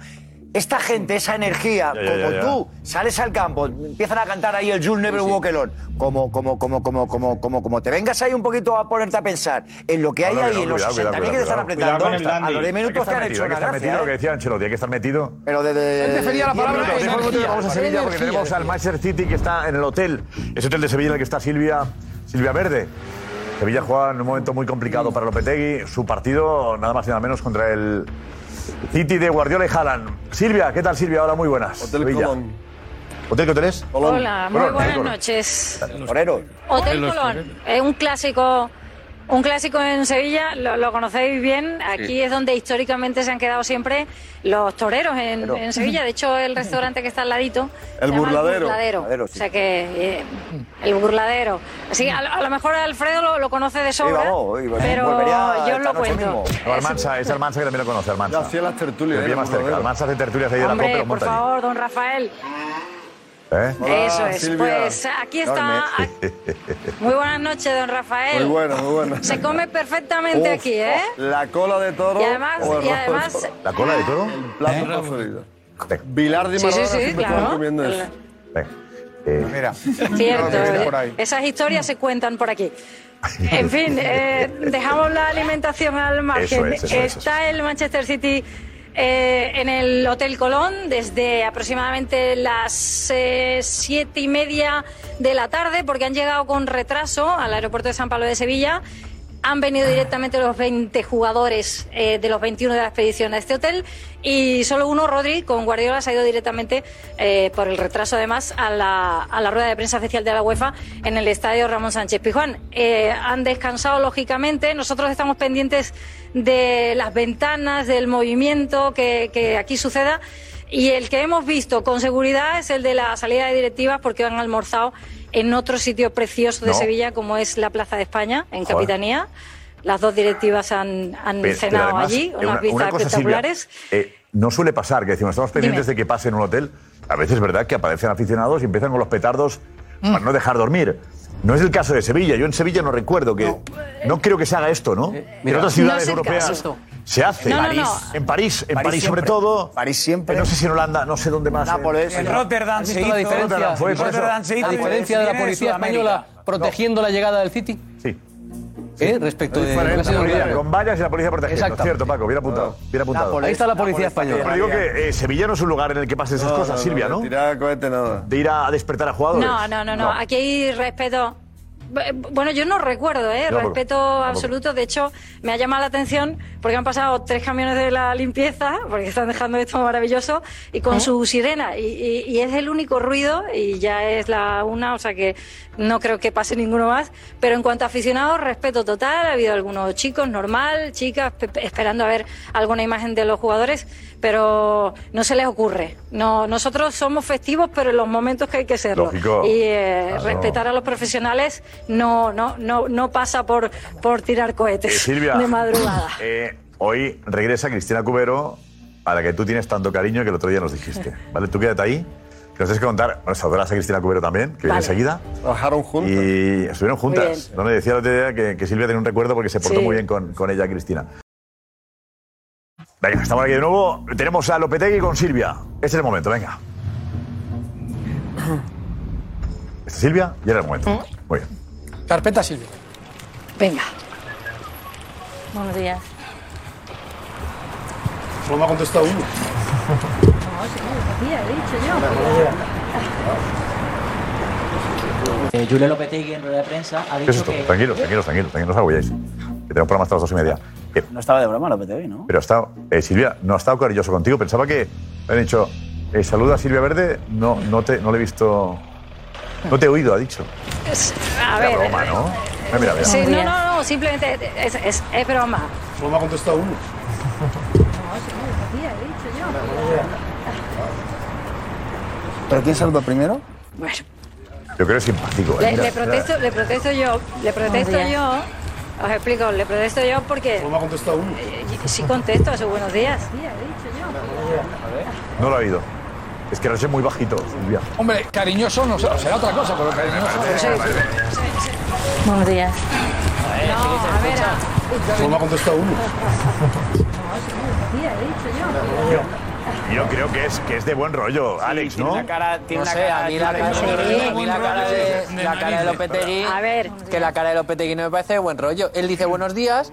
Esta gente, esa energía, Ya, ya, como ya, ya. tú sales al campo, empiezan a cantar ahí el Jules Never Walk Alone, como, como, como, como, como, como, como te vengas ahí un poquito a ponerte a pensar en lo que hay No, no, ahí, no, en los cuidado, 60.000 cuidado, que te están apretando, a los 10 Hay que minutos te han metido, hecho hay que una estar metido, gracia. lo que ¿eh? decía Ancelotti, hay que estar metido. Pero desde... Él prefería la palabra energía. Vamos a Sevilla porque Energía, tenemos al Manchester City que está en el hotel. Ese hotel de Sevilla en el que está Silvia, Silvia Verde. Sevilla juega en un momento muy complicado para Lopetegui. Su partido, nada más y nada menos, contra el City de Guardiola y Haaland. Silvia, ¿qué tal Silvia? Hola, muy buenas. Hotel Sevilla. ¿Hotel qué hotel es? Hola, muy Colón, buenas Colón. noches. Hotel Colón, es un clásico, un clásico en Sevilla, lo, lo conocéis bien. Aquí Sí. es donde históricamente se han quedado siempre los toreros en, Pero- en Sevilla. De hecho, el restaurante que está al ladito. El burladero. El burladero. Burladero, O sea que eh, el burladero. Así que a, lo- a lo mejor Alfredo lo, lo conoce de sobra, vamos, y bueno, pero yo os lo cuento. No, Almansa, es Almansa que también lo conoce, Almansa. Ya hacía las tertulias, ¿eh? más cerca. Almansa hace tertulias ahí de la los por favor, don Rafael. ¿Eh? Eso es. Pues aquí está. Muy buenas noches, don Rafael. Muy buena, muy buena. Se come perfectamente Uf, aquí, ¿eh? La cola de toro. Y además- o el y rabo de además- toro. ¿La cola de toro? Plato preferido. Vilar de Sí, sí, sí, claro. estaban comiendo eso. Mira. Cierto, eh, esas historias se cuentan por aquí. En fin, eh, dejamos la alimentación al margen. Eso es, eso es, Está el Manchester City eh, en el Hotel Colón desde aproximadamente las eh, siete y media de la tarde, porque han llegado con retraso al aeropuerto de San Pablo de Sevilla. Han venido directamente los 20 jugadores eh, de los 21 de la expedición a este hotel y solo uno, Rodri, con Guardiola, se ha ido directamente, eh, por el retraso además, a la, a la rueda de prensa oficial de la UEFA en el estadio Ramón Sánchez Pizjuán. Eh, han descansado, lógicamente. Nosotros estamos pendientes de las ventanas, del movimiento que, que aquí suceda. Y el que hemos visto con seguridad es el de la salida de directivas porque han almorzado en otro sitio precioso de No. Sevilla como es la Plaza de España, en Joder. Capitanía. Las dos directivas han, han Pero- pero cenado además, allí, eh, unas una- vistas una cosa, Silvia, espectaculares. eh, no suele pasar, que decimos, estamos pendientes Dime. de que pase en un hotel. A veces es verdad que aparecen aficionados y empiezan con los petardos Mm. para no dejar dormir. No es el caso de Sevilla. Yo en Sevilla no recuerdo que. No, creo que se haga esto, ¿no? en otras No ciudades es el europeas caso. Se hace. No, no, París, no. En París, en París París, sobre siempre. todo. París siempre. Eh, No sé si en Holanda, no sé dónde más. eh. Nápoles. En Rotterdam ¿Has se visto la hizo. diferencia, Rotterdam fue, la por eso. Rotterdam se hizo, A diferencia de la viene de policía Sudamérica. española protegiendo la llegada del City? Sí. ¿Eh? Respecto de... Lo que ha sido con vallas y la policía protegiendo. Exacto. Cierto, Paco, bien apuntado. Bien apuntado. Ahí está la policía española. Pero digo que eh, Sevilla no es un lugar en el que pasen esas No, cosas, no, Silvia, no, cohete nada. De ir a despertar a jugadores. No, no, no, no. Aquí hay respeto. B- Bueno, yo no recuerdo, ¿eh? Yo tampoco, Respeto absoluto. De hecho, me ha llamado la atención porque han pasado tres camiones de la limpieza, porque están dejando esto maravilloso, y con ¿Eh? su sirena. Y, y- y es el único ruido, y ya es la una, o sea que no creo que pase ninguno más. Pero en cuanto a aficionados, respeto total. Ha habido algunos chicos, normal, chicas, pe- pe- esperando a ver alguna imagen de los jugadores, pero no se les ocurre. No, nosotros somos festivos, pero en los momentos que hay que serlo. Lógico. Y eh, Claro. respetar a los profesionales no, no, no, no pasa por, por tirar Eh, cohetes Silvia, de madrugada. eh, hoy regresa Cristina Cubero, a la que tú tienes tanto cariño que el otro día nos dijiste. ¿Vale? Tú quédate ahí. Que nos tienes que contar. Bueno, saludarás a Cristina Cubero también, que viene enseguida. Trabajaron juntos. Y estuvieron juntas. No me decía el otro día que, que Silvia tenía un recuerdo porque se portó Sí. muy bien con, con ella, Cristina. Venga, estamos aquí de nuevo. Tenemos a Lopetegui con Silvia. Este es el momento, venga. ¿Está Silvia? Ya era el momento. Muy bien. Carpeta Silvia. Venga. Buenos días. Solo me ha contestado uno. Eh, Julio Lopetegui en rueda de prensa ha ¿Qué es dicho esto? que... Tranquilos, tranquilos, tranquilos, tranquilos, no os. Que tenemos programa hasta las dos y media. Eh, No estaba de broma Lopetegui, ¿no? Pero ha estado, eh, Silvia, no ha estado cariñoso contigo. Pensaba que me han dicho, eh, saluda a Silvia Verde. No, no, te, no le he visto. No te he oído, ha dicho. Es- a Era ver. broma, ¿no? Mira, mira, mira. Sí, no, no, no, simplemente es, es, es broma. Solo me ha contestado uno. ¿Pero quién saluda primero? Bueno, Yo creo que es simpático. ¿eh? le, le protesto, le protesto yo, le protesto Buenos días. yo. Os explico, le protesto yo porque Solo me ha contestado uno. eh, sí contesto a sus buenos días. No lo ha oído. Es que no es muy bajito, Silvia. Hombre, cariñoso no sé, será otra cosa, pero cariñoso. Buenos días. No, a ver, a- me ha contestado uno. Yo creo que es, que es de buen rollo, Alex, tiene ¿no? una cara- tiene No una sé, cara a mí de la cara, Sí. a mí la cara de, la cara de Lopetegui, A ver. que la cara de Lopetegui no me parece de buen rollo. Él dice buenos días,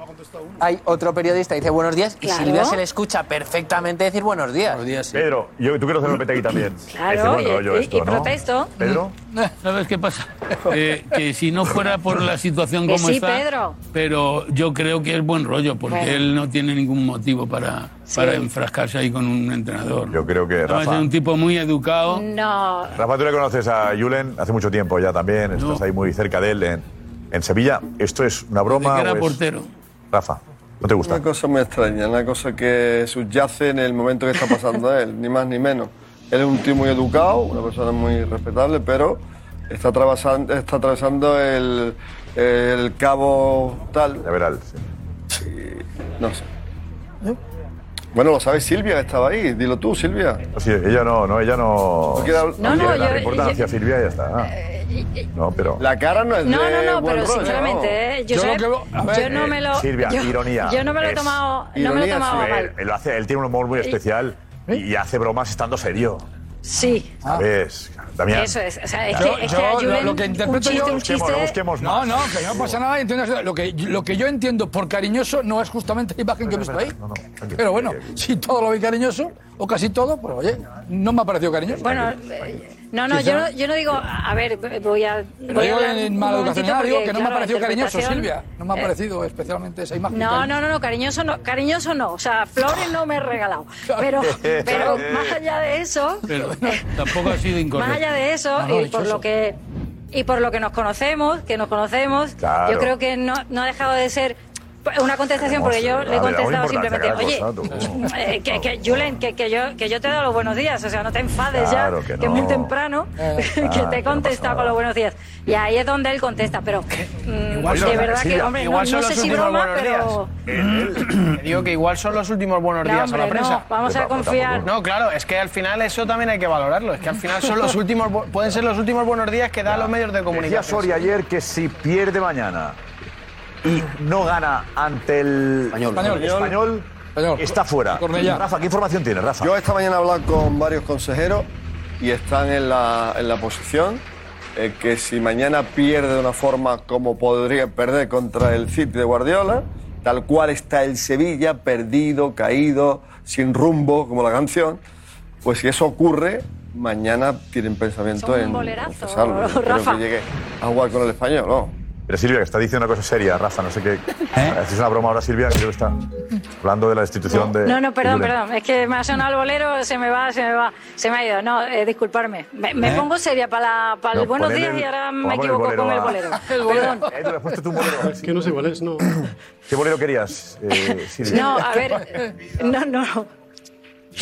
hay otro periodista que dice buenos días y Claro. Silvia se le escucha perfectamente decir buenos días. Pedro, yo, tú quieres hacer Lopetegui también. Claro, es de buen y- rollo y- esto, y ¿no? protesto. Pedro. ¿Sabes qué pasa? Eh, que si no fuera por la situación como sí, está, Pedro. pero yo creo que es buen rollo porque Bueno. él no tiene ningún motivo para, para enfrascarse ahí con un entrenador. Yo creo que Además, Rafa. es un tipo muy educado. No. Rafa, tú le conoces a Julen hace mucho tiempo ya también, estás ahí muy cerca de él en, en Sevilla. ¿Esto es una broma? que era o es- portero. Rafa, ¿no te gusta? Una cosa muy extraña, una cosa que subyace en el momento que está pasando él, ni más ni menos. Él es un tío muy educado, una persona muy respetable, pero está atravesando, está atravesando el, el cabo tal. De veral, No sé. Bueno, lo sabe Silvia, que estaba ahí. Dilo tú, Silvia. Sí, ella no, no, ella no. No quiere No, yo- importancia, yo- Silvia, ya está. No, pero. La cara no es No, de no, no, pero rollo, sinceramente, ¿eh? yo, Yo lo sé- que ver, yo no me lo. Silvia, yo, ironía. Yo no me lo he tomado, no me lo he tomado Él, mal. él lo hace, él tiene un humor muy especial y hace bromas estando serio. Sí. ¿Sabes? Damián. Eso es. O sea, es Yo- que, es yo que a lo- que un interpreto chiste, yo- un chiste. No, no, que no pasa nada. entiendo- lo, que, lo que yo entiendo por cariñoso no es justamente la imagen que he visto ahí. Pero bueno, si todo lo ve cariñoso, o casi todo, pues oye, no me ha parecido cariñoso. Bueno, eh, no, no, yo no, yo no digo, a ver, voy a. Voy a digo hablar en un mala educación, digo que no me ha parecido cariñoso, Silvia. No me ha eh, parecido especialmente esa imagen. No, no, no, no, cariñoso no, cariñoso no. O sea, flores no me he regalado. Pero, pero más allá de eso, Pero tampoco ha sido incorrecto. más allá de eso, No, no, y por eso. lo que y por lo que nos conocemos, que nos conocemos, Claro. yo creo que no, no ha dejado de ser una contestación porque yo le he a ver, contestado damos simplemente, oye, eh, que, que, Julen, que, que yo, que yo te he dado los buenos días, o sea, no te enfades Claro ya, que es muy no. temprano, que Ah, te que he no contestado con los buenos días. Y ahí es donde él contesta, pero mm, Igual de son- verdad que, hombre, no, igual no son sé los si últimos broma, buenos pero... Te digo que igual son los últimos buenos No, días a la no, prensa. vamos a confiar. No, claro, es que al final eso también hay que valorarlo. Es que al final son los últimos, pueden ser los últimos buenos días que dan los medios de Decía comunicación. Soria ayer que si pierde mañana y no gana ante el Español. español, está fuera. Rafa, ¿qué información tienes, Rafa? Yo esta mañana he hablado con varios consejeros y están en la, en la posición eh, que si mañana pierde de una forma como podría perder contra el City de Guardiola, tal cual está el Sevilla, perdido, caído, sin rumbo, como la canción, pues si eso ocurre, mañana tienen pensamiento Son un en bolerazo, cesarlo. Espero Rafa. que llegue a jugar con el español, ¿no? Pero Silvia, que está diciendo una cosa seria, Rafa, no sé qué. Es una broma ahora, Silvia, creo que está hablando de la destitución de. No, no, perdón, perdón. Es que me ha sonado el bolero, se me va, se me va, se me ha ido. No, eh, disculparme. Me, me ¿Eh? pongo seria para, la- para No, el buenos días el- y ahora me equivoco con el a- bolero. El bolero. Perdón. Eh, tú le has puesto tu bolero. Es que no sé cuál es, no. ¿Qué bolero querías, eh, Silvia? No, a ver, no, no.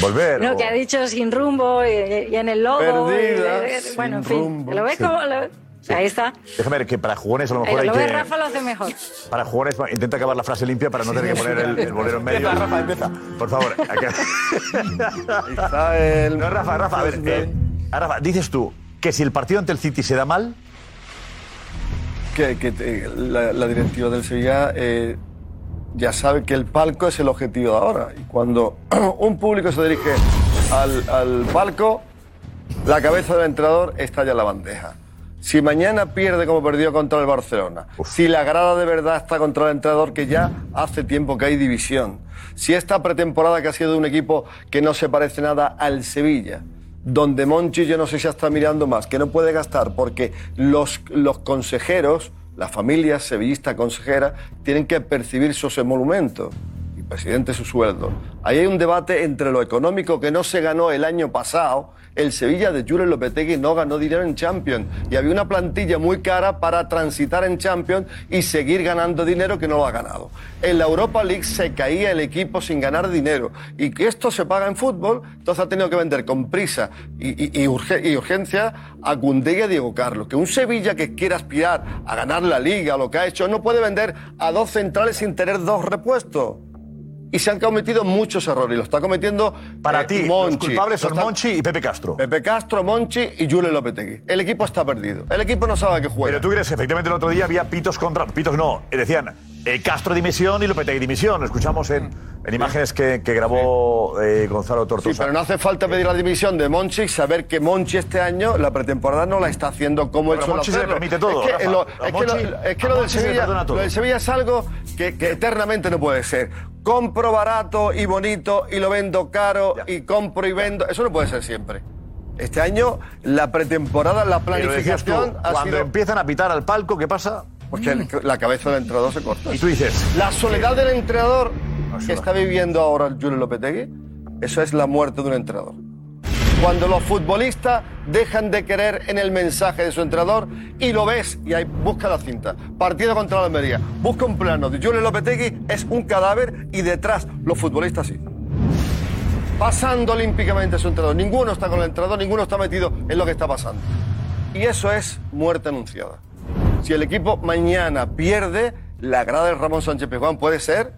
¿Volver? No, o- que ha dicho sin rumbo y, y en el logo. y- Perdida, y- bueno, en sin fin. rumbo. ¿Lo ves Sí. como.? lo- Ahí está. Déjame ver que para jugones a lo Ahí mejor hay lo que. Rafa lo hace mejor. Para jugones intenta acabar la frase limpia para no tener que poner el, el bolero en medio. Empieza, Rafa, empieza. Por favor. No, Rafa, Rafa, a ver. eh, a Rafa, dices tú que si el partido ante el City se da mal, que, que te- la, la directiva del Sevilla eh, ya sabe que el palco es el objetivo de ahora. Y cuando un público se dirige al, al palco, la cabeza del entrenador está ya en la bandeja. Si mañana pierde como perdió contra el Barcelona, si la grada de verdad está contra el entrenador, que ya hace tiempo que hay división, si esta pretemporada que ha sido de un equipo que no se parece nada al Sevilla, donde Monchi yo no sé si está mirando más, que no puede gastar porque los, los consejeros, la familia sevillista consejera, tienen que percibir sus emolumentos y presidente su sueldo. Ahí hay un debate entre lo económico que no se ganó el año pasado. El Sevilla de Julen Lopetegui no ganó dinero en Champions y había una plantilla muy cara para transitar en Champions y seguir ganando dinero que no lo ha ganado. En la Europa League se caía el equipo sin ganar dinero y que esto se paga en fútbol, entonces ha tenido que vender con prisa y, y- y urge- y urgencia a Gunde y a Diego Carlos. Que un Sevilla que quiera aspirar a ganar la liga, lo que ha hecho, no puede vender a dos centrales sin tener dos repuestos. Y se han cometido muchos errores y lo está cometiendo para eh, ti, los Monchi. culpables Lo son Monchi y Pepe Castro. Pepe Castro, Monchi y Julen Lopetegui. El equipo está perdido. El equipo no sabe a qué juega. Pero tú crees, efectivamente, el otro día había pitos contra. Pitos no. eh, Decían, Eh, Castro dimisión y Lopetegui dimisión. Lo escuchamos en, en imágenes que, que grabó eh, Gonzalo Tortosa. Sí, pero no hace falta pedir la dimisión de Monchi saber que Monchi este año la pretemporada no la está haciendo como él suele Monchi se le hacerlo. permite todo, Es que, Rafa. lo, A es que Monchi- lo- es que a lo del Sevilla, perdona todo. lo del Sevilla es algo que, que eternamente no puede ser. Compro barato y bonito y lo vendo caro y compro y vendo. Eso no puede ser siempre. Este año la pretemporada, la tú, planificación ha cuando sido... empiezan a pitar al palco, ¿qué pasa? Porque el- la cabeza del entrenador se corta. Y tú dices... La soledad del entrenador que está viviendo ahora Julio Lopetegui, eso es la muerte de un entrenador. Cuando los futbolistas dejan de querer en el mensaje de su entrenador y lo ves, y ahí busca la cinta, partido contra la Almería, busca un plano de Julio Lopetegui, es un cadáver y detrás los futbolistas sí. Pasando olímpicamente a su entrenador. Ninguno está con el entrenador, ninguno está metido en lo que está pasando. Y eso es muerte anunciada. Si el equipo mañana pierde, la grada del Ramón Sánchez Pizjuán puede ser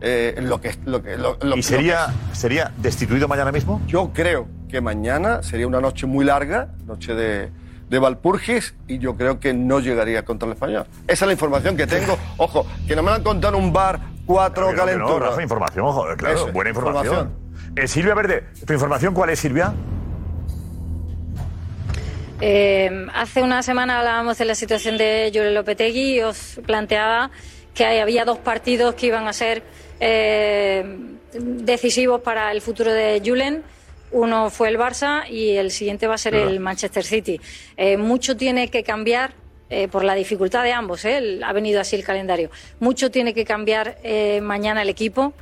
eh, lo que lo que lo- lo- ¿Y sería, sería destituido mañana mismo? Yo creo que mañana sería una noche muy larga, noche de, de Valpurgis, y yo creo que no llegaría contra el español. Esa es la información que tengo. Ojo, que no me la han contado en un bar cuatro Pero no, calenturas. Rafa, información, joder, claro, Eso, buena información. Eh, Silvia Verde, ¿tu información cuál es, Silvia? Eh, hace una semana hablábamos de la situación de Julio Lopetegui y os planteaba que había dos partidos que iban a ser eh, decisivos para el futuro de Julen. Uno fue el Barça y el siguiente va a ser el Manchester City. Eh, mucho tiene que cambiar eh, por la dificultad de ambos. ¿eh? Ha venido así el calendario. Mucho tiene que cambiar mañana el equipo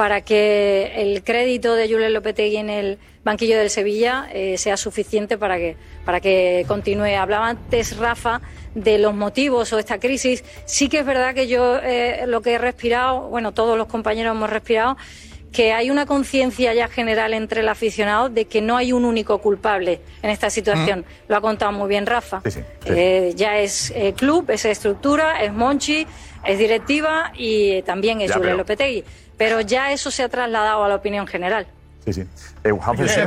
para que el crédito de Julen Lopetegui en el banquillo del Sevilla eh, sea suficiente para que, para que continúe. Hablaba antes Rafa de los motivos o esta crisis. Sí que es verdad que yo eh, lo que he respirado, bueno, todos los compañeros hemos respirado, que hay una conciencia ya general entre el aficionado de que no hay un único culpable en esta situación. Lo ha contado muy bien Rafa. Eh, ya es eh, club, es estructura, es Monchi, es directiva y eh, también es Julen Lopetegui. Pero ya eso se ha trasladado a la opinión general. Sí, sí. Eh,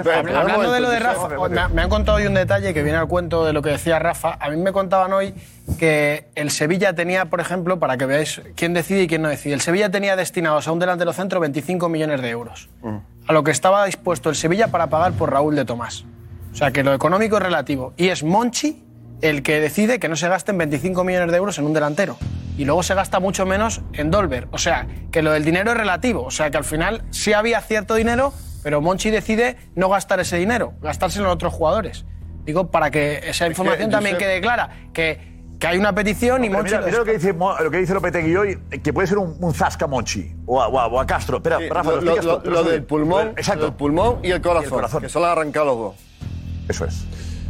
pero hablando de lo de Rafa, me, me han contado hoy un detalle que viene al cuento de lo que decía Rafa. A mí me contaban hoy que el Sevilla tenía, por ejemplo, para que veáis quién decide y quién no decide, el Sevilla tenía destinados a un delantero centro 25 millones de euros. A lo que estaba dispuesto el Sevilla para pagar por Raúl de Tomás. O sea que lo económico es relativo. Y es Monchi el que decide que no se gasten 25 millones de euros en un delantero. Y luego se gasta mucho menos en Dolber. O sea, que lo del dinero es relativo. O sea, que al final sí había cierto dinero, pero Monchi decide no gastar ese dinero, gastárselo en otros jugadores. Digo, para que esa información también Josep- quede clara. Que, que hay una petición y Pero Monchi... mira, mira lo que dice, lo que dice Lopetegui hoy, que puede ser un, un Zasca Monchi o a, o a- o a Castro. Espera, Sí, Rafa, lo, lo, lo- lo del pulmón, Exacto. del pulmón y el corazón, Y el corazón. que solo han arrancado los dos. Eso es.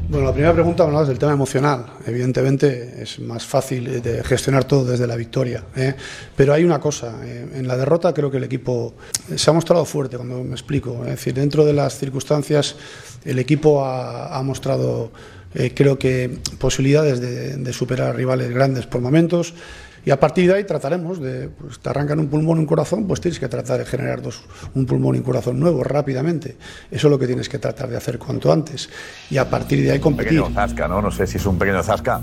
Bueno, la primera pregunta hablabas del tema emocional. Evidentemente es más fácil eh, gestionar todo desde la victoria. ¿eh? Pero hay una cosa, eh, en la derrota creo que el equipo se ha mostrado fuerte, cuando me explico. Es decir, dentro de las circunstancias el equipo ha, mostrado, eh, creo que, posibilidades de, superar rivales grandes por momentos. Y a partir de ahí trataremos de, pues te arrancan un pulmón y un corazón, pues tienes que tratar de generar dos, un pulmón y un corazón nuevo rápidamente. Eso es lo que tienes que tratar de hacer cuanto antes. Y a partir de ahí Un competir. pequeño Zasca, ¿no? No sé si es un pequeño Zasca.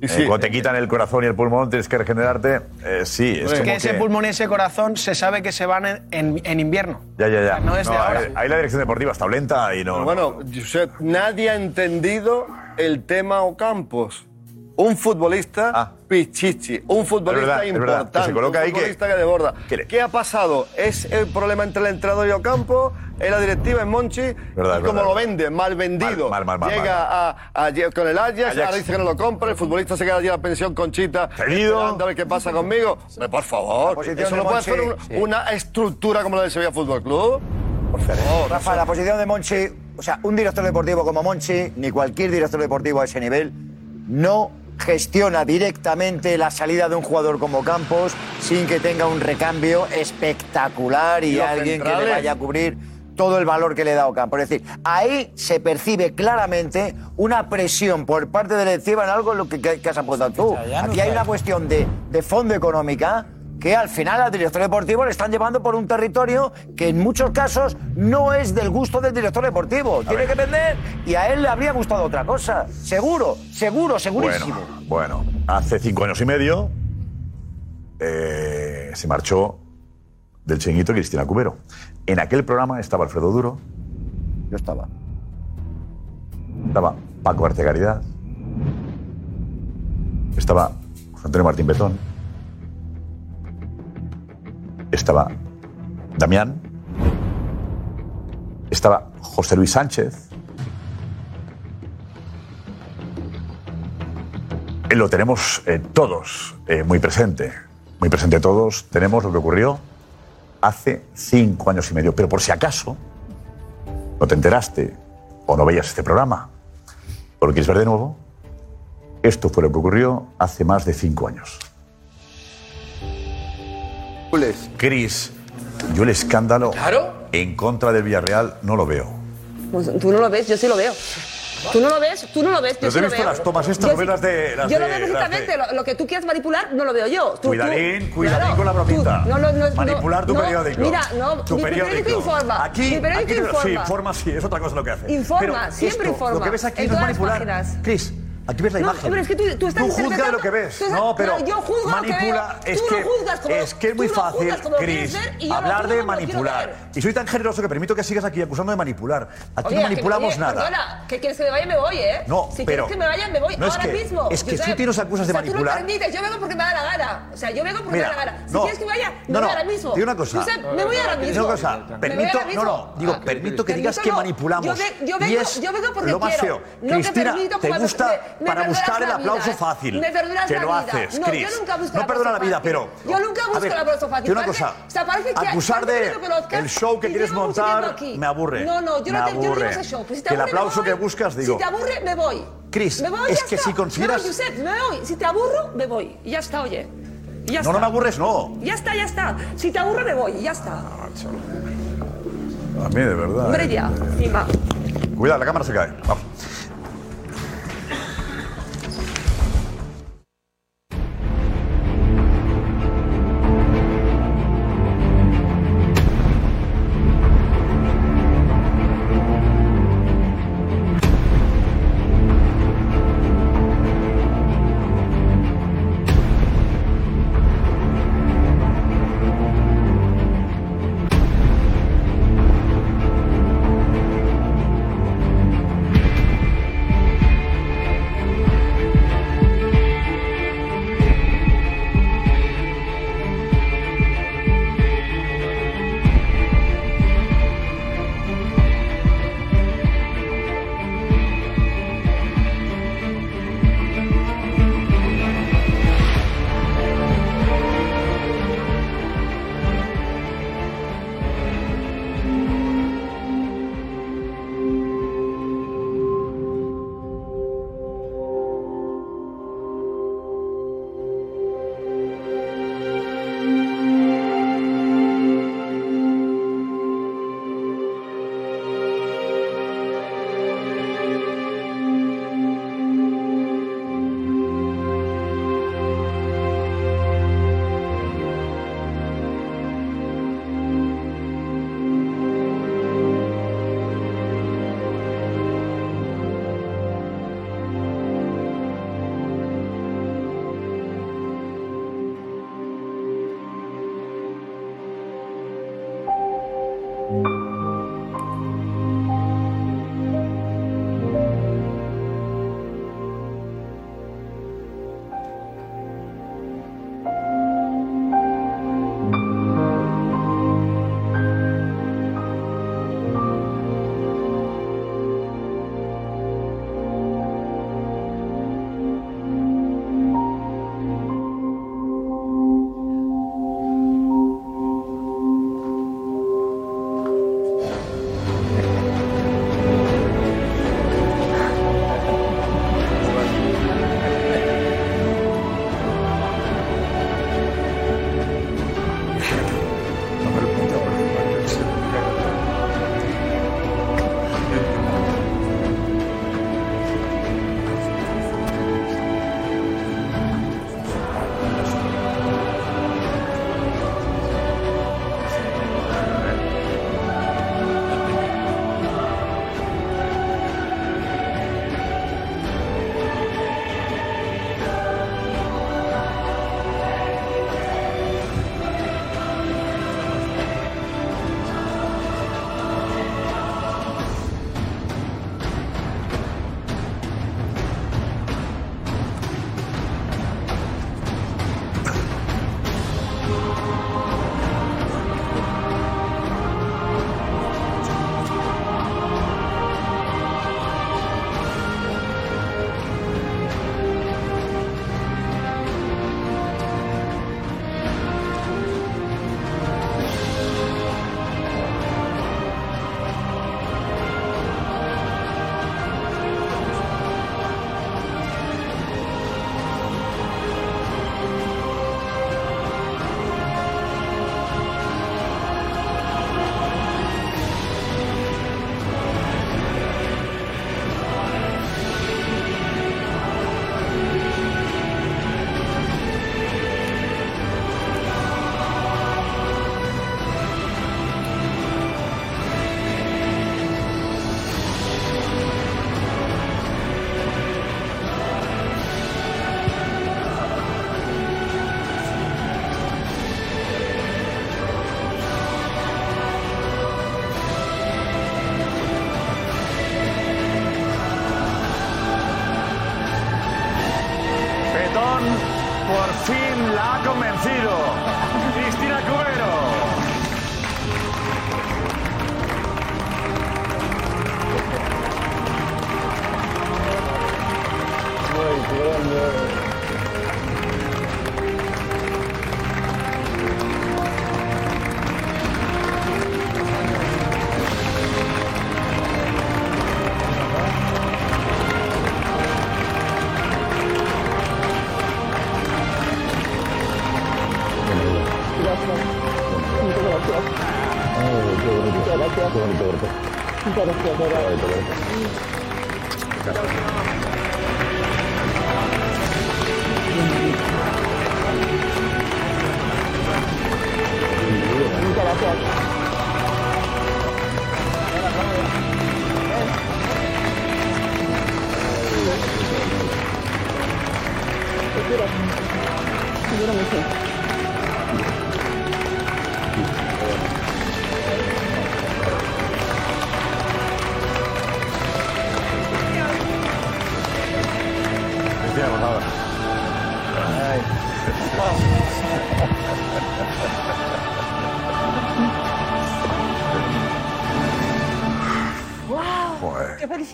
Eh, sí. cuando te quitan el corazón y el pulmón, tienes que regenerarte. Eh, sí, es Es como que ese pulmón y ese corazón se sabe que se van en, en- en invierno. Ya, ya, ya. O sea, no es de ahora. eh, Ahí la dirección deportiva está lenta y no. Pero bueno, Josep, nadie ha entendido el tema Ocampos. Un futbolista pichichi, un futbolista verdad, importante, que se coloca un ahí que- futbolista que, desborda. que ¿Qué ha pasado? ¿Es el problema entre el entrenador y Ocampo? ¿Es la directiva en Monchi? Verdad, ¿Y cómo lo vende? Mal vendido. Mal, mal, mal, mal, Llega A, a- con el Ajax, Ajax. ahora dice que no lo compra, el futbolista se queda allí a la pensión conchita. esperando A ver qué pasa conmigo. Por favor, eso no puede Monchi, hacer un- sí. una estructura como la del Sevilla Fútbol Club. Por favor. Rafa, la posición de Monchi, o sea, un director deportivo como Monchi, ni cualquier director deportivo a ese nivel, no gestiona directamente la salida de un jugador como Campos sin que tenga un recambio espectacular y alguien que le vaya a cubrir todo el valor que le da Ocampo. Es decir, ahí se percibe claramente una presión por parte de la en algo que, que- que has apuntado tú. Aquí hay una cuestión de, de fondo económica que al final al director deportivo le están llevando por un territorio que en muchos casos no es del gusto del director deportivo. Tiene que vender y a él le habría gustado otra cosa. Seguro, seguro, segurísimo. Bueno, bueno, hace cinco años y medio eh, se marchó del chiringuito Cristina Cubero. En aquel programa estaba Alfredo Duro. Yo estaba. Estaba Paco Arte Caridad. Estaba José Antonio Martín Betón. Estaba Damián. Estaba José Luis Sánchez. Eh, Lo tenemos eh, todos eh, muy presente. Muy presente todos. Tenemos lo que ocurrió hace cinco años y medio. Pero por si acaso no te enteraste o no veías este programa, o lo quieres ver de nuevo, esto fue lo que ocurrió hace más de cinco años. Cris, yo el escándalo en contra del Villarreal no lo veo. Pues tú no lo ves, yo sí lo veo. Tú no lo ves, tú no lo ves, yo sí he lo visto veo. las tomas estas, Yo no ves sí- las de- las yo lo veo perfectamente, lo, lo que tú quieres manipular no lo veo yo. Tú- tú- Cuidadín, cuidadín Claro, con la bromita. no, no, Manipular tu no, periódico. Mira, no, tu mi periódico. informa. Aquí, mi periódico aquí informa. Sí, informa, sí, es otra cosa lo que hace. Informa, Pero siempre esto, informa. Lo que ves aquí en no es manipular. Cris, aquí ves la No, imagen. pero es que tú, tú estás Tú juzgas lo que ves. tú no, pero yo juzgo lo que manipula. veo. es Tú que, lo juzgas como- es que es muy tú fácil, Cris, lo hablar de quiero manipular. Y soy tan generoso que permito que sigas aquí acusando de manipular. Aquí Oye, no que me- manipulamos oye, nada. Perdona, que quieres que me vaya, me voy, ¿eh? No, si pero- quieres que me vaya, me voy no es ahora que- mismo. es que Josep. tú tienes acusas de Tú manipular. no permites, yo vengo porque me da la gana. O sea, yo vengo porque me da la gana. Si no, quieres que me vaya, me no, voy no, ahora mismo. digo una cosa. Me voy ahora mismo. digo una cosa. Permito, no, no, digo, permito que digas que no. manipulamos. Yo, vengo, porque lo más quiero. feo. No te Cristina, permito te gusta para buscar el la aplauso vida. fácil. Me perdonas que la lo vida. haces, No, Cris. yo nunca busco No el perdona la vida, fácil. pero. Yo nunca busco ver, el aplauso fácil. una cosa. o sea, parece que- acusar que de no conozcas el show que quieres montar me aburre. No, no, yo no, te, yo no ese show. Pues si te que el aburre, me aplauso que buscas, digo. Si te aburre, me voy. Cris, Me voy, es que está. si consideras- Me voy, Josep, me voy. Si te aburro, me voy. Y Ya está, oye. Ya No, está. no me aburres, no. Ya está, ya está. Si te aburre, me voy. Ya está. A mí, de verdad. Hombre, eh. ya. Encima. Cuidado, la cámara se cae. Vamos.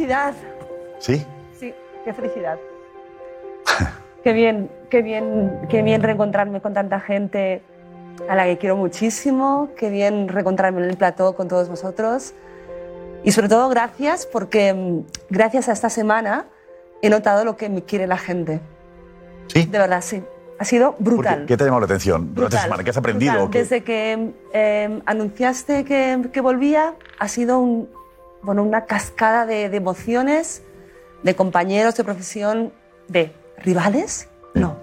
Felicidad! ¿Sí? Sí, qué felicidad. qué bien, qué bien, qué bien reencontrarme con tanta gente a la que quiero muchísimo, qué bien reencontrarme en el plató con todos vosotros. Y sobre todo gracias porque mm, gracias a esta semana he notado lo que me quiere la gente. ¿Sí? De verdad, sí. Ha sido brutal. ¿Qué te ha llamado la atención durante Brutal, semana? ¿Qué has aprendido? Desde que eh, anunciaste que, que volvía, ha sido un- bueno, una cascada de, de emociones, de compañeros de profesión, de rivales, no.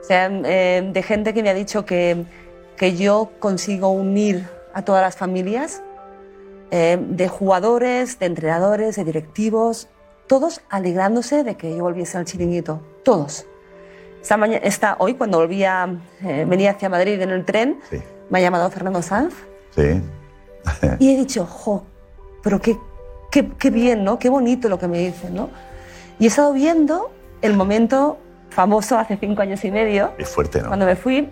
O sea, eh, de gente que me ha dicho que, que yo consigo unir a todas las familias, eh, de jugadores, de entrenadores, de directivos, todos alegrándose de que yo volviese al chiringuito, todos. Esta maña- esta, hoy, cuando volvía, eh, venía hacia Madrid en el tren, me ha llamado Fernando Sanz Sí. y he dicho, jo, pero qué, qué, qué bien, ¿no? Qué bonito lo que me dicen, ¿no? Y he estado viendo el momento famoso hace cinco años y medio, Es fuerte, ¿no? cuando me fui,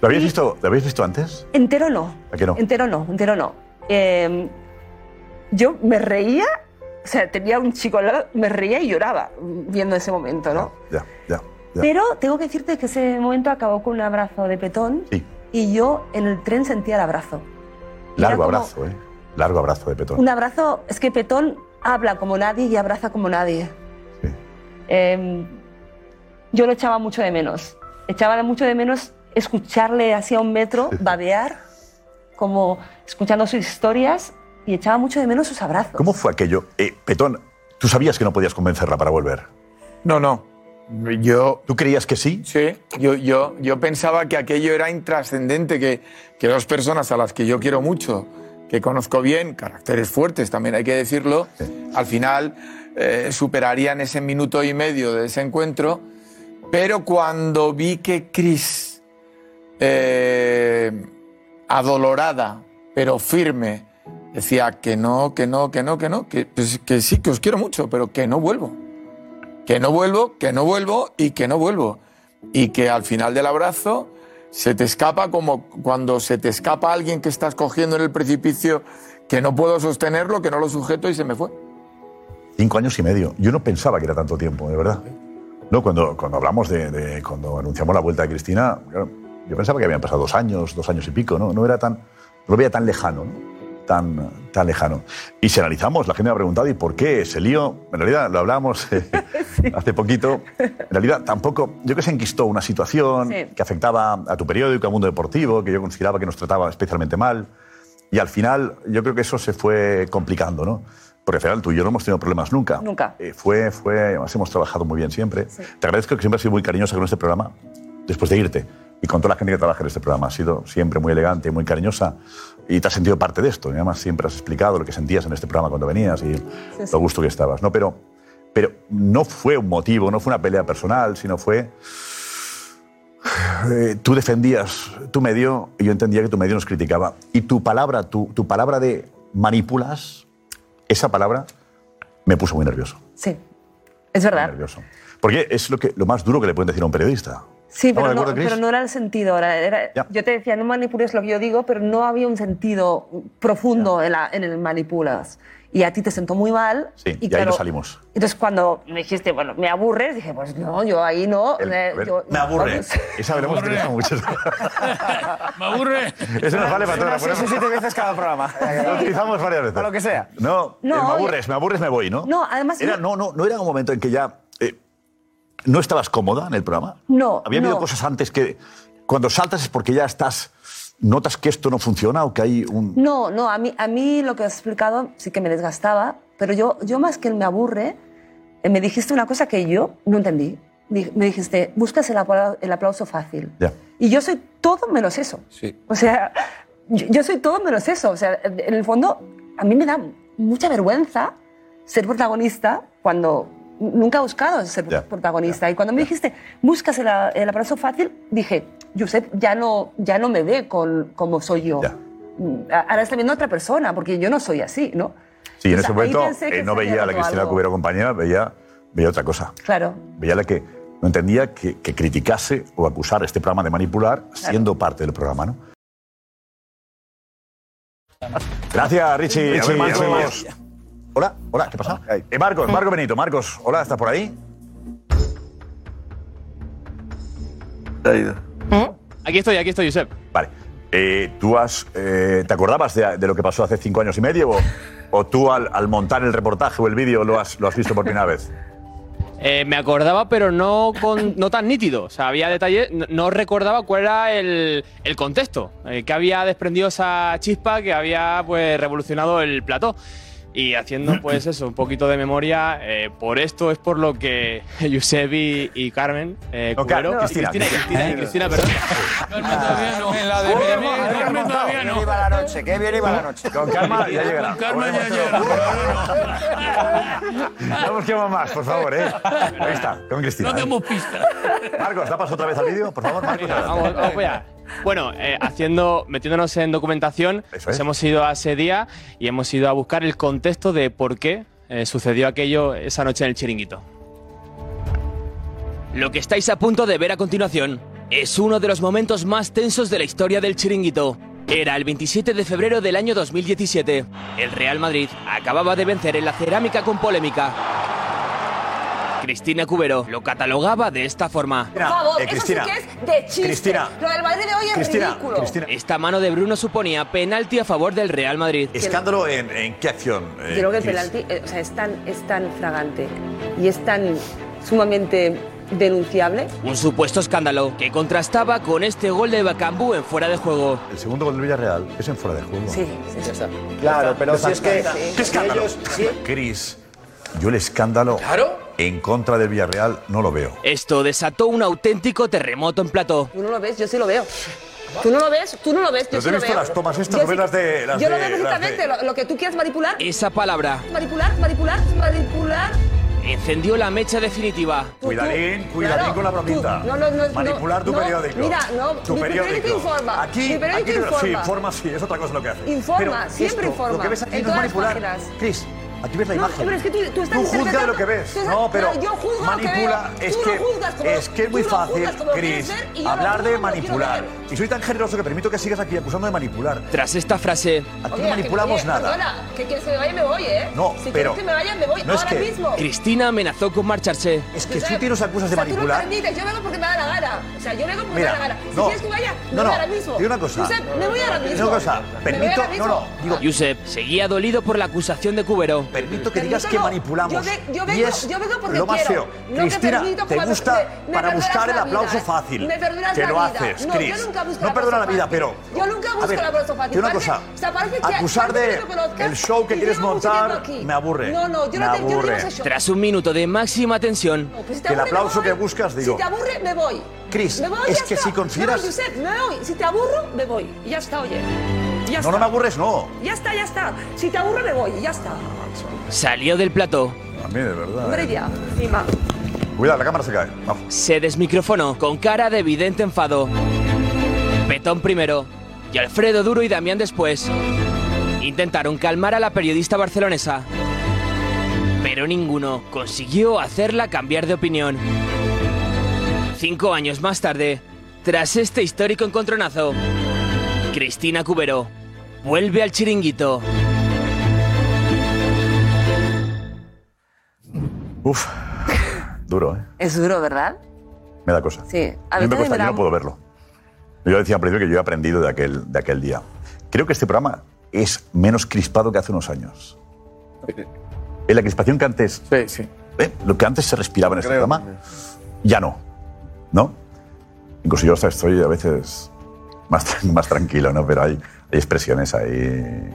¿Lo habías visto, ¿lo habías visto antes? entero no. ¿A que no? Entero no, entero no. Eh, yo me reía, o sea, tenía un chico al lado, me reía y lloraba viendo ese momento, ¿no? Ya, ya. ya. Pero tengo que decirte que ese momento acabó con un abrazo de petón Sí. y yo en el tren sentía el abrazo. Largo como- abrazo, ¿eh? Largo abrazo de petón. Un abrazo, es que Petón habla como nadie y abraza como nadie. Eh, yo lo echaba mucho de menos. Echaba mucho de menos escucharle así a un metro, babear, como escuchando sus historias y echaba mucho de menos sus abrazos. ¿Cómo fue aquello? Eh, petón, ¿tú sabías que no podías convencerla para volver? No, no. Yo, ¿Tú creías que sí? Sí, yo, yo, yo pensaba que aquello era intrascendente, que, que dos personas a las que yo quiero mucho, que conozco bien, caracteres fuertes también hay que decirlo, al final eh, superarían ese minuto y medio de ese encuentro, pero cuando vi que Chris, eh, adolorada, pero firme, decía que no, que no, que no, que no, que, pues, que sí, que os quiero mucho, pero que no vuelvo. Que no vuelvo, que no vuelvo y que no vuelvo. Y que al final del abrazo se te escapa como cuando se te escapa alguien que estás cogiendo en el precipicio, que no puedo sostenerlo, que no lo sujeto y se me fue. Cinco años y medio. Yo no pensaba que era tanto tiempo, de verdad. No, cuando, cuando hablamos de, Cuando anunciamos la vuelta de Cristina, yo pensaba que habían pasado dos años, dos años y pico, ¿no? No era tan. No lo veía tan lejano, ¿no? Tan, tan lejano. Y si analizamos, la gente me ha preguntado, ¿y por qué ese lío? En realidad, lo hablábamos eh, hace poquito. En realidad, tampoco. Yo que se enquistó una situación Sí. que afectaba a tu periódico, al mundo deportivo, que yo consideraba que nos trataba especialmente mal. Y al final, yo creo que eso se fue complicando, ¿no? Porque al final tú y yo no hemos tenido problemas nunca. Nunca. Eh, fue, fue, además hemos trabajado muy bien siempre. Te agradezco que siempre has sido muy cariñosa con este programa, después de irte. Y con toda la gente que trabaja en este programa. Has sido siempre muy elegante, muy cariñosa. Y te has sentido parte de esto. Y además siempre has explicado lo que sentías en este programa cuando venías y sí. lo gusto que estabas. ¿no? Pero, pero no fue un motivo, no fue una pelea personal, sino fue... eh, tú defendías tu medio y yo entendía que tu medio nos criticaba. Y tu palabra, tu, tu palabra de manipulas, esa palabra me puso muy nervioso. Sí, es verdad. Nervioso. Porque es lo, que, lo más duro que le pueden decir a un periodista. Sí, ¿Estamos pero de no, pero no era el sentido. Era, era- yo te decía, no manipules lo que yo digo, pero no había un sentido profundo en, la- en el manipulas. Y a ti te sentó muy mal. Sí, y, ahí claro, nos salimos. Entonces, cuando me dijiste, bueno, me aburres, dije, pues no, yo ahí no. El- eh, ver, yo- me aburre. vamos. Esa lo hemos utilizado mucho. Me aburre. Eso nos vale para seis o siete veces cada programa. Lo utilizamos varias veces. Para lo que sea. No, No, el me aburres, me aburres, me voy, ¿no? No, además. Era, no, no, no era un momento en que ya no estabas cómoda en el programa. No, Había habido no. cosas antes que cuando saltas es porque ya estás, notas que esto no funciona o que hay un... No, no, a mí, a mí lo que has explicado sí que me desgastaba, pero yo, yo más que me aburre, eh, me dijiste una cosa que yo no entendí. Me dijiste, buscas el apla- el aplauso fácil. Ya. Y yo soy todo menos eso. O sea, yo, yo soy todo menos eso. O sea, en el fondo, a mí me da mucha vergüenza ser protagonista cuando nunca he buscado ser Ya, protagonista. y cuando me dijiste, buscas el, el aplauso fácil, dije, Josep ya no, ya no me ve con, como soy yo. Mm, Ahora está viendo a otra persona, porque yo no soy así, ¿no? Sí, en O ese sea, momento eh, no veía a la Cristina. Cubero compañera, veía, veía otra cosa. Claro. Veía la que no entendía que, que criticase o acusara este programa de manipular siendo parte del programa, ¿no? Gracias, Richie. Richie. Hola, hola, ¿qué pasa? Eh, Marcos, Marcos Benito, Marcos, hola, ¿estás por ahí? Aquí estoy, aquí estoy, Josep. Vale. Eh, ¿Tú has, eh, te acordabas de, de lo que pasó hace cinco años y medio? ¿O, o tú al, al montar el reportaje o el vídeo lo has, lo has visto por primera vez? Eh, me acordaba, pero no, con, no tan nítido. O sea, había detalles. No, no recordaba cuál era el, el contexto. eh, que había desprendido esa chispa que había pues revolucionado el plató. Y haciendo pues eso, un poquito de memoria, eh, por esto es por lo que Josep y, Carmen, eh, No, Car- Cubero- Cristina. Cristina, Cristina, Cristina, perdón. En la de Carmen todavía no. Qué bien iba la noche, qué bien iba la noche. Con calma ya llegará. Con calma ya llegará. No busquemos más, por favor, ¿eh? Ahí está, con Cristina. No ¿eh? demos pistas. Marcos, ¿da paso otra vez al vídeo? Por favor, Marcos. Vamos, vamos allá. Bueno, eh, haciendo, metiéndonos en documentación, pues hemos ido a ese día y hemos ido a buscar el contexto de por qué eh, sucedió aquello esa noche en el chiringuito. Lo que estáis a punto de ver a continuación es uno de los momentos más tensos de la historia del chiringuito. Era el 27 de febrero del año 2017. El Real Madrid acababa de vencer en la cerámica con polémica. Cristina Cubero lo catalogaba de esta forma. Por favor, eso sí que es de chiste. Cristina. Lo del Madrid de hoy es ridículo. Esta mano de Bruno suponía penalti a favor del Real Madrid. ¿Escándalo en, en qué acción? eh, Creo que el penalti eh, o sea, es, tan, es tan fragante y es tan sumamente denunciable. Un supuesto escándalo que contrastaba con este gol de Bacambú en fuera de juego. El segundo gol del Villarreal es en fuera de juego. Sí, sí, sí. Claro, pero si es que. ¿Qué escándalo? Cris, yo el escándalo en contra del Villarreal no lo veo. Esto desató un auténtico terremoto en plató. Tú no lo ves, yo sí lo veo. Tú no lo ves, tú no lo ves, yo Pero sí he lo visto veo. las tomas estas, Yo no ves sí- las de- las Yo lo de- veo las de- perfectamente, lo, lo que tú quieras manipular. Esa palabra Manipular, manipular, manipular. encendió la mecha definitiva. Cuidadín, cuidadín Claro, con la bromita. tú- no, no, no, Manipular tu no, periódico. mira, no, tu mi periódico informa, Aquí, mi periódico aquí no- sí, informa. informa, sí, es otra cosa lo que hace. Informa, Pero siempre esto, informa, Lo que ves aquí en no es manipular. Cris, aquí ves la No, imagen. pero es que tú, tú estás Tú juzgas lo que ves. estás- No, pero yo juzgo lo que manipula. veo. Es Tú que lo juzgas como- es que es muy fácil, Cris, hablar de manipular. Y soy tan generoso que permito que sigas aquí acusando de manipular. Tras esta frase, Aquí Oye, no manipulamos que, oye, nada. Perdona, que quieres que me vaya, me voy, ¿eh? No, si pero- quieres que me vaya, me voy no es ahora que- mismo. Cristina amenazó con marcharse. Es que tú tienes acusas de O sea, tú no manipular. permites, yo vengo porque me da la gana. O sea, yo vengo porque Mira, me da la gana. Si no, quieres que vaya, me no, voy no, ahora mismo. digo una cosa. Me voy ahora mismo. digo una cosa, permito, no, no, digo, Josep seguía dolido por la acusación de Cubero. Permito que digas que manipulamos. Yo ve- yo y vengo- es yo vengo porque lo más quiero. feo. No Cristina, permito te como- gusta me- me para buscar el la aplauso vida. fácil. Me perdonas que la lo vida. haces, No, Cris. yo nunca busco no perdona la vida, fácil. pero. Yo nunca busco ver, el aplauso fácil. te una Parece- cosa. o sea, parece que- acusar de el show que y quieres montar me aburre. No, no, yo me no te-. Tras un minuto de máxima tensión, No, pues te el aburre, me aplauso voy. que buscas, digo. Si te aburre, me voy. Cris, es que si consideras- Me voy, Josep, me voy. Si te aburro, me voy. Y ya está, oye. Ya No, está. no me aburres, no. Ya está, ya está. Si te aburre, me voy. y Ya está. Salió del plató. A mí, de verdad. Hombre, eh. ya. Encima. Cuidado, la cámara se cae. Vamos. Se desmicrofonó con cara de evidente enfado. Petón primero y Alfredo Duro y Damián después. Intentaron calmar a la periodista barcelonesa. Pero ninguno consiguió hacerla cambiar de opinión. Cinco años más tarde, tras este histórico encontronazo, Cristina Cubero vuelve al chiringuito. Uf, duro, ¿eh? Es duro, ¿verdad? Me da cosa. Sí. A mí me también cuesta, yo no puedo verlo. Yo decía al principio que yo he aprendido de aquel, de aquel día. Creo que este programa es menos crispado que hace unos años. En la crispación que antes. Sí, sí. Lo que antes se respiraba en este Creo. programa, ya no. ¿No? Incluso yo hasta estoy a veces más, más tranquilo, ¿no? Pero hay, hay expresiones ahí.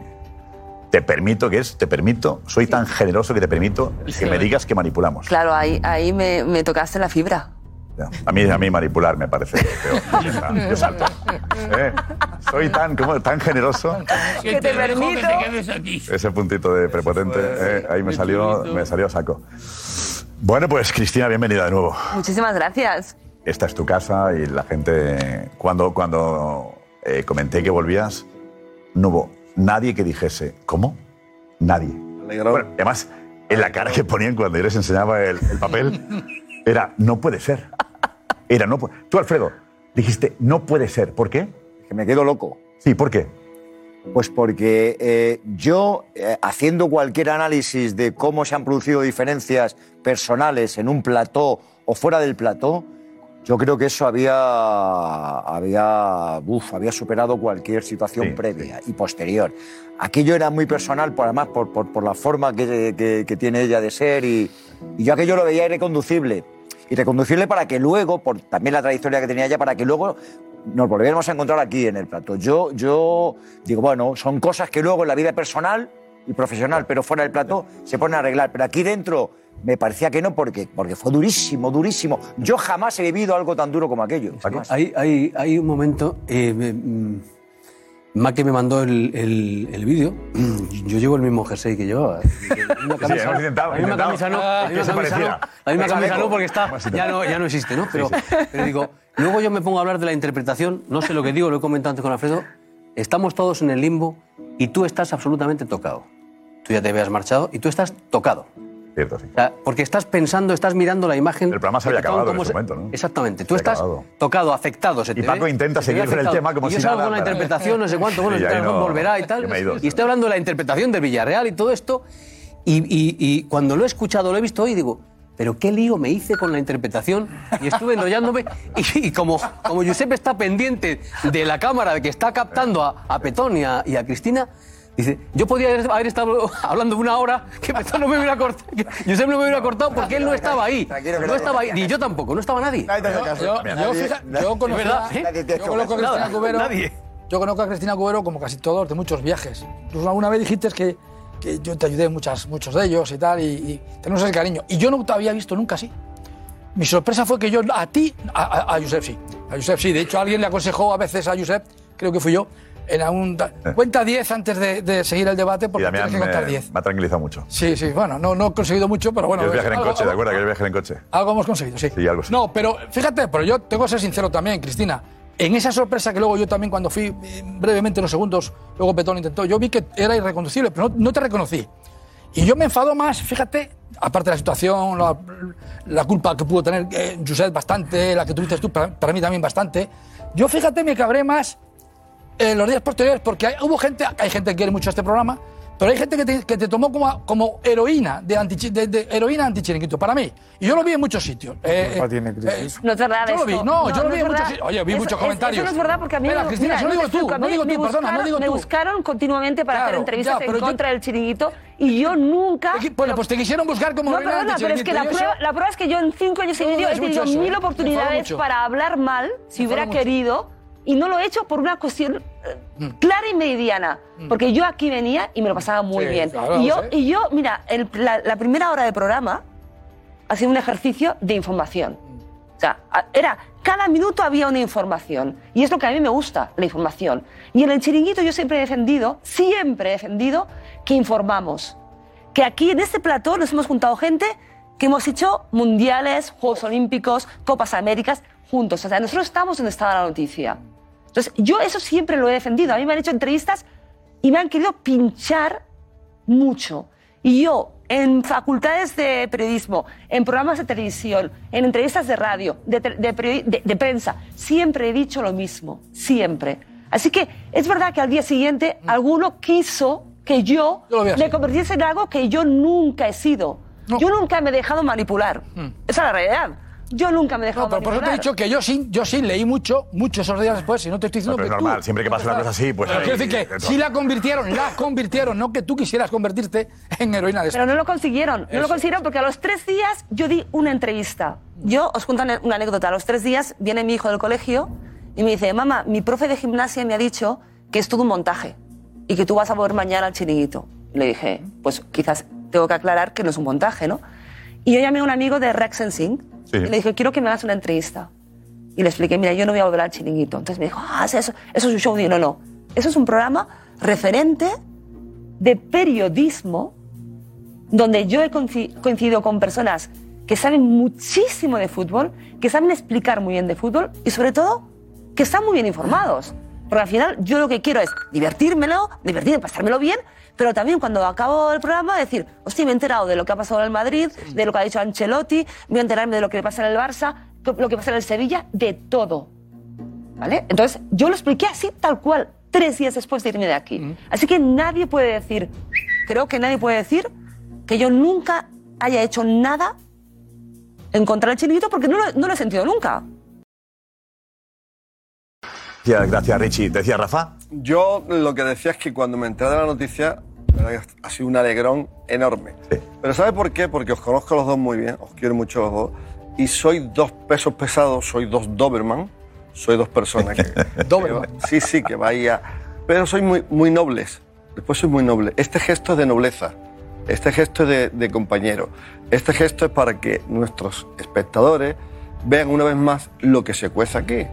Te permito, que es? Te permito, soy tan generoso que te permito que me digas que manipulamos. Claro, ahí, ahí me, me tocaste la fibra. Ya. A mí, a mí manipular me parece peor. Yo salto. ¿Eh? Soy tan, ¿cómo? tan generoso. Que te permito. Ese puntito de prepotente, eh, ahí me salió, me salió a saco. Bueno, pues Cristina, bienvenida de nuevo. Muchísimas gracias. Esta es tu casa y la gente, cuando, cuando eh, comenté que volvías, no hubo nadie que dijese, ¿cómo? Nadie. Bueno, además, en la cara que ponían cuando yo les enseñaba el, el papel, era, no puede ser. Era, no puede. Tú, Alfredo, dijiste, no puede ser. ¿Por qué? Que me quedo loco. Sí, ¿por qué? Pues porque eh, yo, eh, haciendo cualquier análisis de cómo se han producido diferencias personales en un plató o fuera del plató, yo creo que eso había, había, uf, había superado cualquier situación previa y posterior. Aquello era muy personal, por, además por, por, por la forma que, que- que tiene ella de ser y, y yo aquello lo veía irreconducible. Irreconducible para que luego, por también la trayectoria que tenía ella, para que luego nos volviéramos a encontrar aquí en el plato. Yo, yo digo, bueno, son cosas que luego en la vida personal y profesional, pero fuera del plato, se ponen a arreglar. Pero aquí dentro me parecía que no, porque, porque fue durísimo, durísimo. Yo jamás he vivido algo tan duro como aquello. Hay, hay, hay un momento. Eh, me- mm, Maque me mandó el, el- el vídeo. Yo llevo el mismo jersey que llevaba. Una Sí, hemos intentado, la misma camisa no. La Que misma camisa no. La misma camisa no porque está, ya, no, ya no existe, ¿no? Pero, Sí, sí. pero digo, luego yo me pongo a hablar de la interpretación. No sé lo que digo, lo he comentado antes con Alfredo. Estamos todos en el limbo y tú estás absolutamente tocado. Tú ya te habías marchado y tú estás tocado. Cierto, sí. O sea, porque estás pensando, estás mirando la imagen. El programa se había acabado en ese momento, ¿no? Exactamente. Tú estás acabado. tocado, afectado. Se te Y Paco ve, intenta se seguir con el tema como y yo si salgo nada, con la interpretación, no sé cuánto, bueno, el Carlos no- volverá y tal. yo ido. Y estoy hablando de la interpretación de Villarreal y todo esto. Y, y- y cuando lo he escuchado, lo he visto hoy, digo. Pero qué lío me hice con la interpretación y estuve enrollándome y, y como, como Giuseppe está pendiente de la cámara que está captando a, a Petón y a, y a Cristina, dice, yo podía haber estado hablando una hora que no me hubiera cortado, Giuseppe no me hubiera cortado porque él no estaba ahí. No estaba ahí, ni yo tampoco, no estaba nadie. Yo, yo, fija- yo conozco a, yo conozco a Cristina Cubero. nadie. Yo conozco a Cristina Cubero como casi todos de muchos viajes. Incluso alguna vez dijiste que, que yo te ayudé en muchas, muchos de ellos y tal, y, y tenemos ese cariño. Y yo no te había visto nunca así. Mi sorpresa fue que yo a ti, a, a, a Josep sí. A Josep sí. De hecho, alguien le aconsejó a veces a Josep, creo que fui yo, en un, cuenta 10 antes de, de seguir el debate porque tienes que contar me, 10. me ha tranquilizado mucho. Sí, sí, bueno, no, no he conseguido mucho, pero bueno. Yo viajar en algo- coche, ¿de acuerdo? Que yo viajar en coche. algo hemos conseguido, sí. Sí, algo sí. No, pero fíjate, pero yo tengo que ser sincero también, Cristina. En esa sorpresa que luego yo también cuando fui eh, brevemente unos segundos, luego Petón intentó, yo vi que era irreconducible, pero no, no te reconocí. Y yo me enfado más, fíjate, aparte de la situación, la, la culpa que pudo tener eh, Josep bastante, la que tuviste tú, para, para mí también bastante. Yo fíjate, me cabré más en los días posteriores porque hay, hubo gente, hay gente que quiere mucho este programa, pero hay gente que te, que te tomó como, como heroína de, anti, de, de heroína antichiringuito, para mí. Y yo lo vi en muchos sitios. Eh, eh, tiene, Cristina? eh, No es verdad Yo lo vi, no, yo lo vi en muchos sitios. Oye, vi Eso- muchos comentarios. Eso no es verdad porque a mí... Espera, me- Cristina, mira, lo te digo tú, explico, no digo me tú, perdona, no buscaron- digo Me tú. buscaron continuamente para Claro, hacer entrevistas ya, en yo- contra del chiringuito y yo nunca... Bueno, pues te quisieron buscar como No, reina perdona, pero es que la prueba, la prueba es que yo en cinco años y No, medio he tenido mil ¿eh? oportunidades para hablar mal, si Me hubiera querido, y no lo he hecho por una cuestión eh, clara y meridiana. Porque yo aquí venía y me lo pasaba muy Mm. Sí, bien. claro, y, yo, sé. y yo, mira, el- la, la primera hora del programa ha sido un ejercicio de información. O sea, era, cada minuto había una información. Y es lo que a mí me gusta, la información. Y en el chiringuito yo siempre he defendido, siempre he defendido que informamos. Que aquí en este plató nos hemos juntado gente que hemos hecho mundiales, Juegos Olímpicos, Copas Américas juntos. O sea, nosotros estamos donde estaba la noticia. Entonces, yo eso siempre lo he defendido. A mí me han hecho entrevistas y me han querido pinchar mucho. Y yo en facultades de periodismo, en programas de televisión, en entrevistas de radio, de, te- de periodi- de- de prensa, siempre he dicho lo mismo, siempre. Así que es verdad que al día siguiente alguno quiso que yo, me convirtiese en algo que yo nunca he sido. Yo nunca me he dejado manipular. Esa es la realidad. Yo nunca me he dejado No, pero por eso te he dicho que yo sí, yo sí leí mucho, mucho esos días después, y no te estoy diciendo Pero es que normal, tú- siempre que pasa una cosa así, pues Pero quiero decir que sí la convirtieron, la convirtieron, no que tú quisieras convertirte en heroína de Pero no lo consiguieron. No lo consiguieron porque a los tres días yo di una entrevista. Yo os cuento una anécdota. A los tres días viene mi hijo del colegio y me dice, mamá, mi profe de gimnasia me ha dicho que es todo un montaje y que tú vas a volver mañana al chiringuito. Y le dije, pues quizás tengo que aclarar que no es un montaje, ¿no? Y yo llamé a un amigo de Rex Sing Sí. y le dije, quiero que me hagas una entrevista. Y le expliqué, mira, yo no voy a volver al chiringuito. Entonces me dijo, ah, eso, eso es un show. No, no. Eso es un programa referente de periodismo donde yo he coinci- coincidido con personas que saben muchísimo de fútbol, que saben explicar muy bien de fútbol y sobre todo que están muy bien informados. Porque al final yo lo que quiero es divertírmelo, divertirme, pasármelo bien, pero también cuando acabo el programa decir, hostia, me he enterado de lo que ha pasado en el Madrid, de lo que ha dicho Ancelotti, voy a enterarme de lo que pasa en el Barça, lo que pasa en el Sevilla, de todo. ¿Vale? Entonces yo lo expliqué así, tal cual, tres días después de irme de aquí. Así que nadie puede decir, creo que nadie puede decir que yo nunca haya hecho nada en contra del chiringuito porque no lo, no lo he sentido nunca. Gracias, Richie. ¿Decía Rafa? Yo lo que decía es que cuando me enteré de la noticia, la verdad que ha sido un alegrón enorme. Pero ¿sabe por qué? Porque os conozco los dos muy bien, os quiero mucho los dos, y soy dos pesos pesados, soy dos Doberman, soy dos personas que... Doberman. que- sí, sí, que vaya... Pero soy muy, muy nobles, después soy muy noble. Este gesto es de nobleza, este gesto es de, de compañero, este gesto es para que nuestros espectadores vean una vez más lo que se cuece aquí.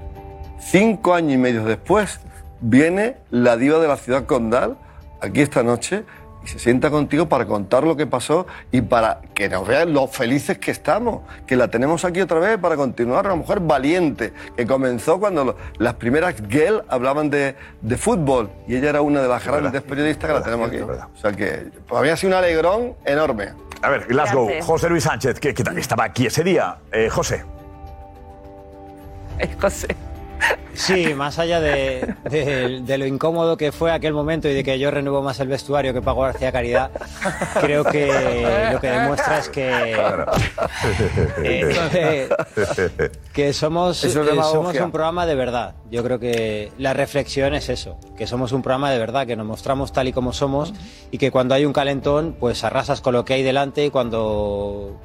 Cinco años y medio después, viene la diva de la ciudad condal aquí esta noche y se sienta contigo para contar lo que pasó y para que nos vean lo felices que estamos, que la tenemos aquí otra vez para continuar, una mujer valiente, que comenzó cuando lo- las primeras girl hablaban de, de fútbol y ella era una de las grandes periodistas que la tenemos aquí. O sea que para mí ha sido un alegrón enorme. A ver, Glasgow, Gracias. José Luis Sánchez, que, que estaba aquí ese día. Eh, José. José. Sí, más allá de, de- de lo incómodo que fue aquel momento y de que yo renuevo más el vestuario que Pago García Caridad, creo que lo que demuestra es que, eh, que somos, es eh, somos un programa de verdad. Yo creo que la reflexión es eso, que somos un programa de verdad, que nos mostramos tal y como somos y que cuando hay un calentón, pues arrasas con lo que hay delante y cuando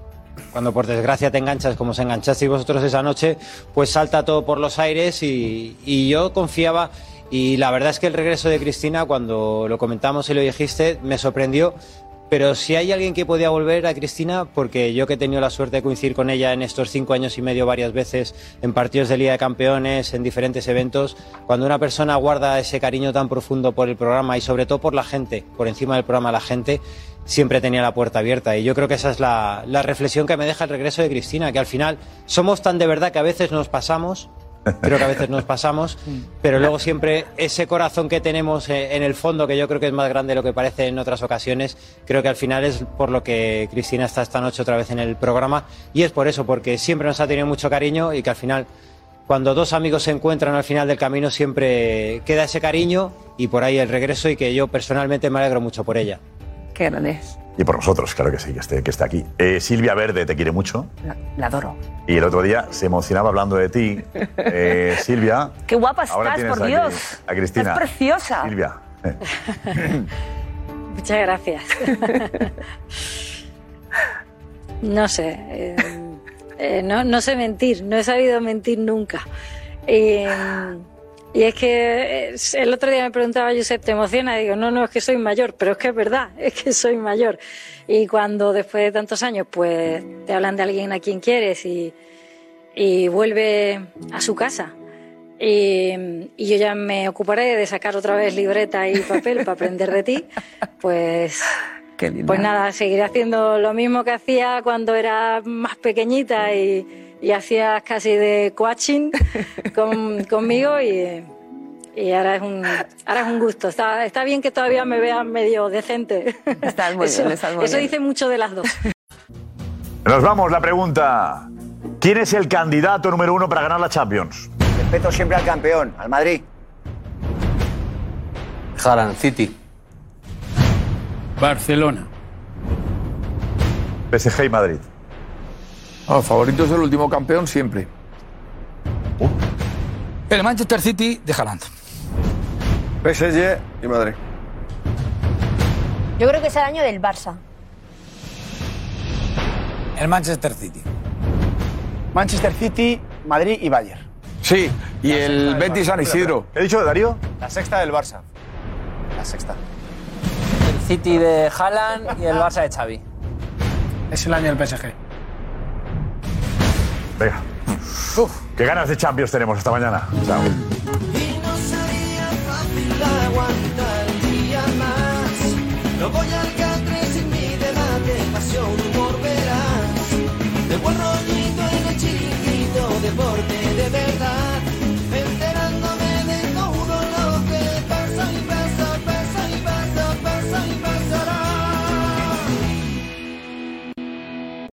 cuando por desgracia te enganchas como se enganchasteis vosotros esa noche, pues salta todo por los aires y, y yo confiaba y la verdad es que el regreso de Cristina, cuando lo comentamos y lo dijiste, me sorprendió. Pero si hay alguien que podía volver a Cristina, porque yo que he tenido la suerte de coincidir con ella en estos cinco años y medio varias veces en partidos de Liga de Campeones, en diferentes eventos, cuando una persona guarda ese cariño tan profundo por el programa y sobre todo por la gente, por encima del programa la gente, siempre tenía la puerta abierta. Y yo creo que esa es la, la reflexión que me deja el regreso de Cristina, que al final somos tan de verdad que a veces nos pasamos, creo que a veces nos pasamos, pero luego siempre ese corazón que tenemos eh, en el fondo, que yo creo que es más grande de lo que parece en otras ocasiones, creo que al final es por lo que Cristina está esta noche otra vez en el programa. Y es por eso, porque siempre nos ha tenido mucho cariño y que al final cuando dos amigos se encuentran al final del camino siempre queda ese cariño y por ahí el regreso y que yo personalmente me alegro mucho por ella. Qué grande es. Y por nosotros, claro que sí, que esté, que esté aquí. Eh, Silvia Verde te quiere mucho. La, la adoro. Y el otro día se emocionaba hablando de ti. Eh, Silvia. Qué guapa Ahora estás, por Dios. A Cristina. Es preciosa. Silvia. Muchas gracias. no sé. eh, eh, no, no sé mentir, no he sabido mentir nunca. Y es que eh, el otro día me preguntaba Josep, ¿te emociona? Y digo, no, no, es que soy mayor, pero es que es verdad, es que soy mayor. Y cuando después de tantos años, pues te hablan de alguien a quien quieres y, y vuelve a su casa. Y, y yo ya me ocuparé de sacar otra vez libreta y papel para aprender de ti. Pues, pues nada, seguiré haciendo lo mismo que hacía cuando era más pequeñita y, y hacías casi de coaching con- conmigo y, y ahora es un, ahora es un gusto. Está, está bien que todavía me vean medio decente. Estás muy eso, bien, estás muy eso bien. dice mucho de las dos. Nos vamos, la pregunta. ¿Quién es el candidato número uno para ganar la Champions? Respeto siempre al campeón, al Madrid. Haaland, City. Barcelona. PSG y Madrid. No, favorito es el último campeón siempre. El Manchester City de Haaland. PSG y Madrid. Yo creo que es el año del Barça. El Manchester City. Manchester City, Madrid y Bayern. Sí, y el Betis San Isidro. ¿Qué ha dicho Darío? La sexta del Barça. La sexta. El City de Haaland y el Barça de Xavi. Es el año del PSG. Venga. Qué ganas de Champions tenemos esta mañana. Chao.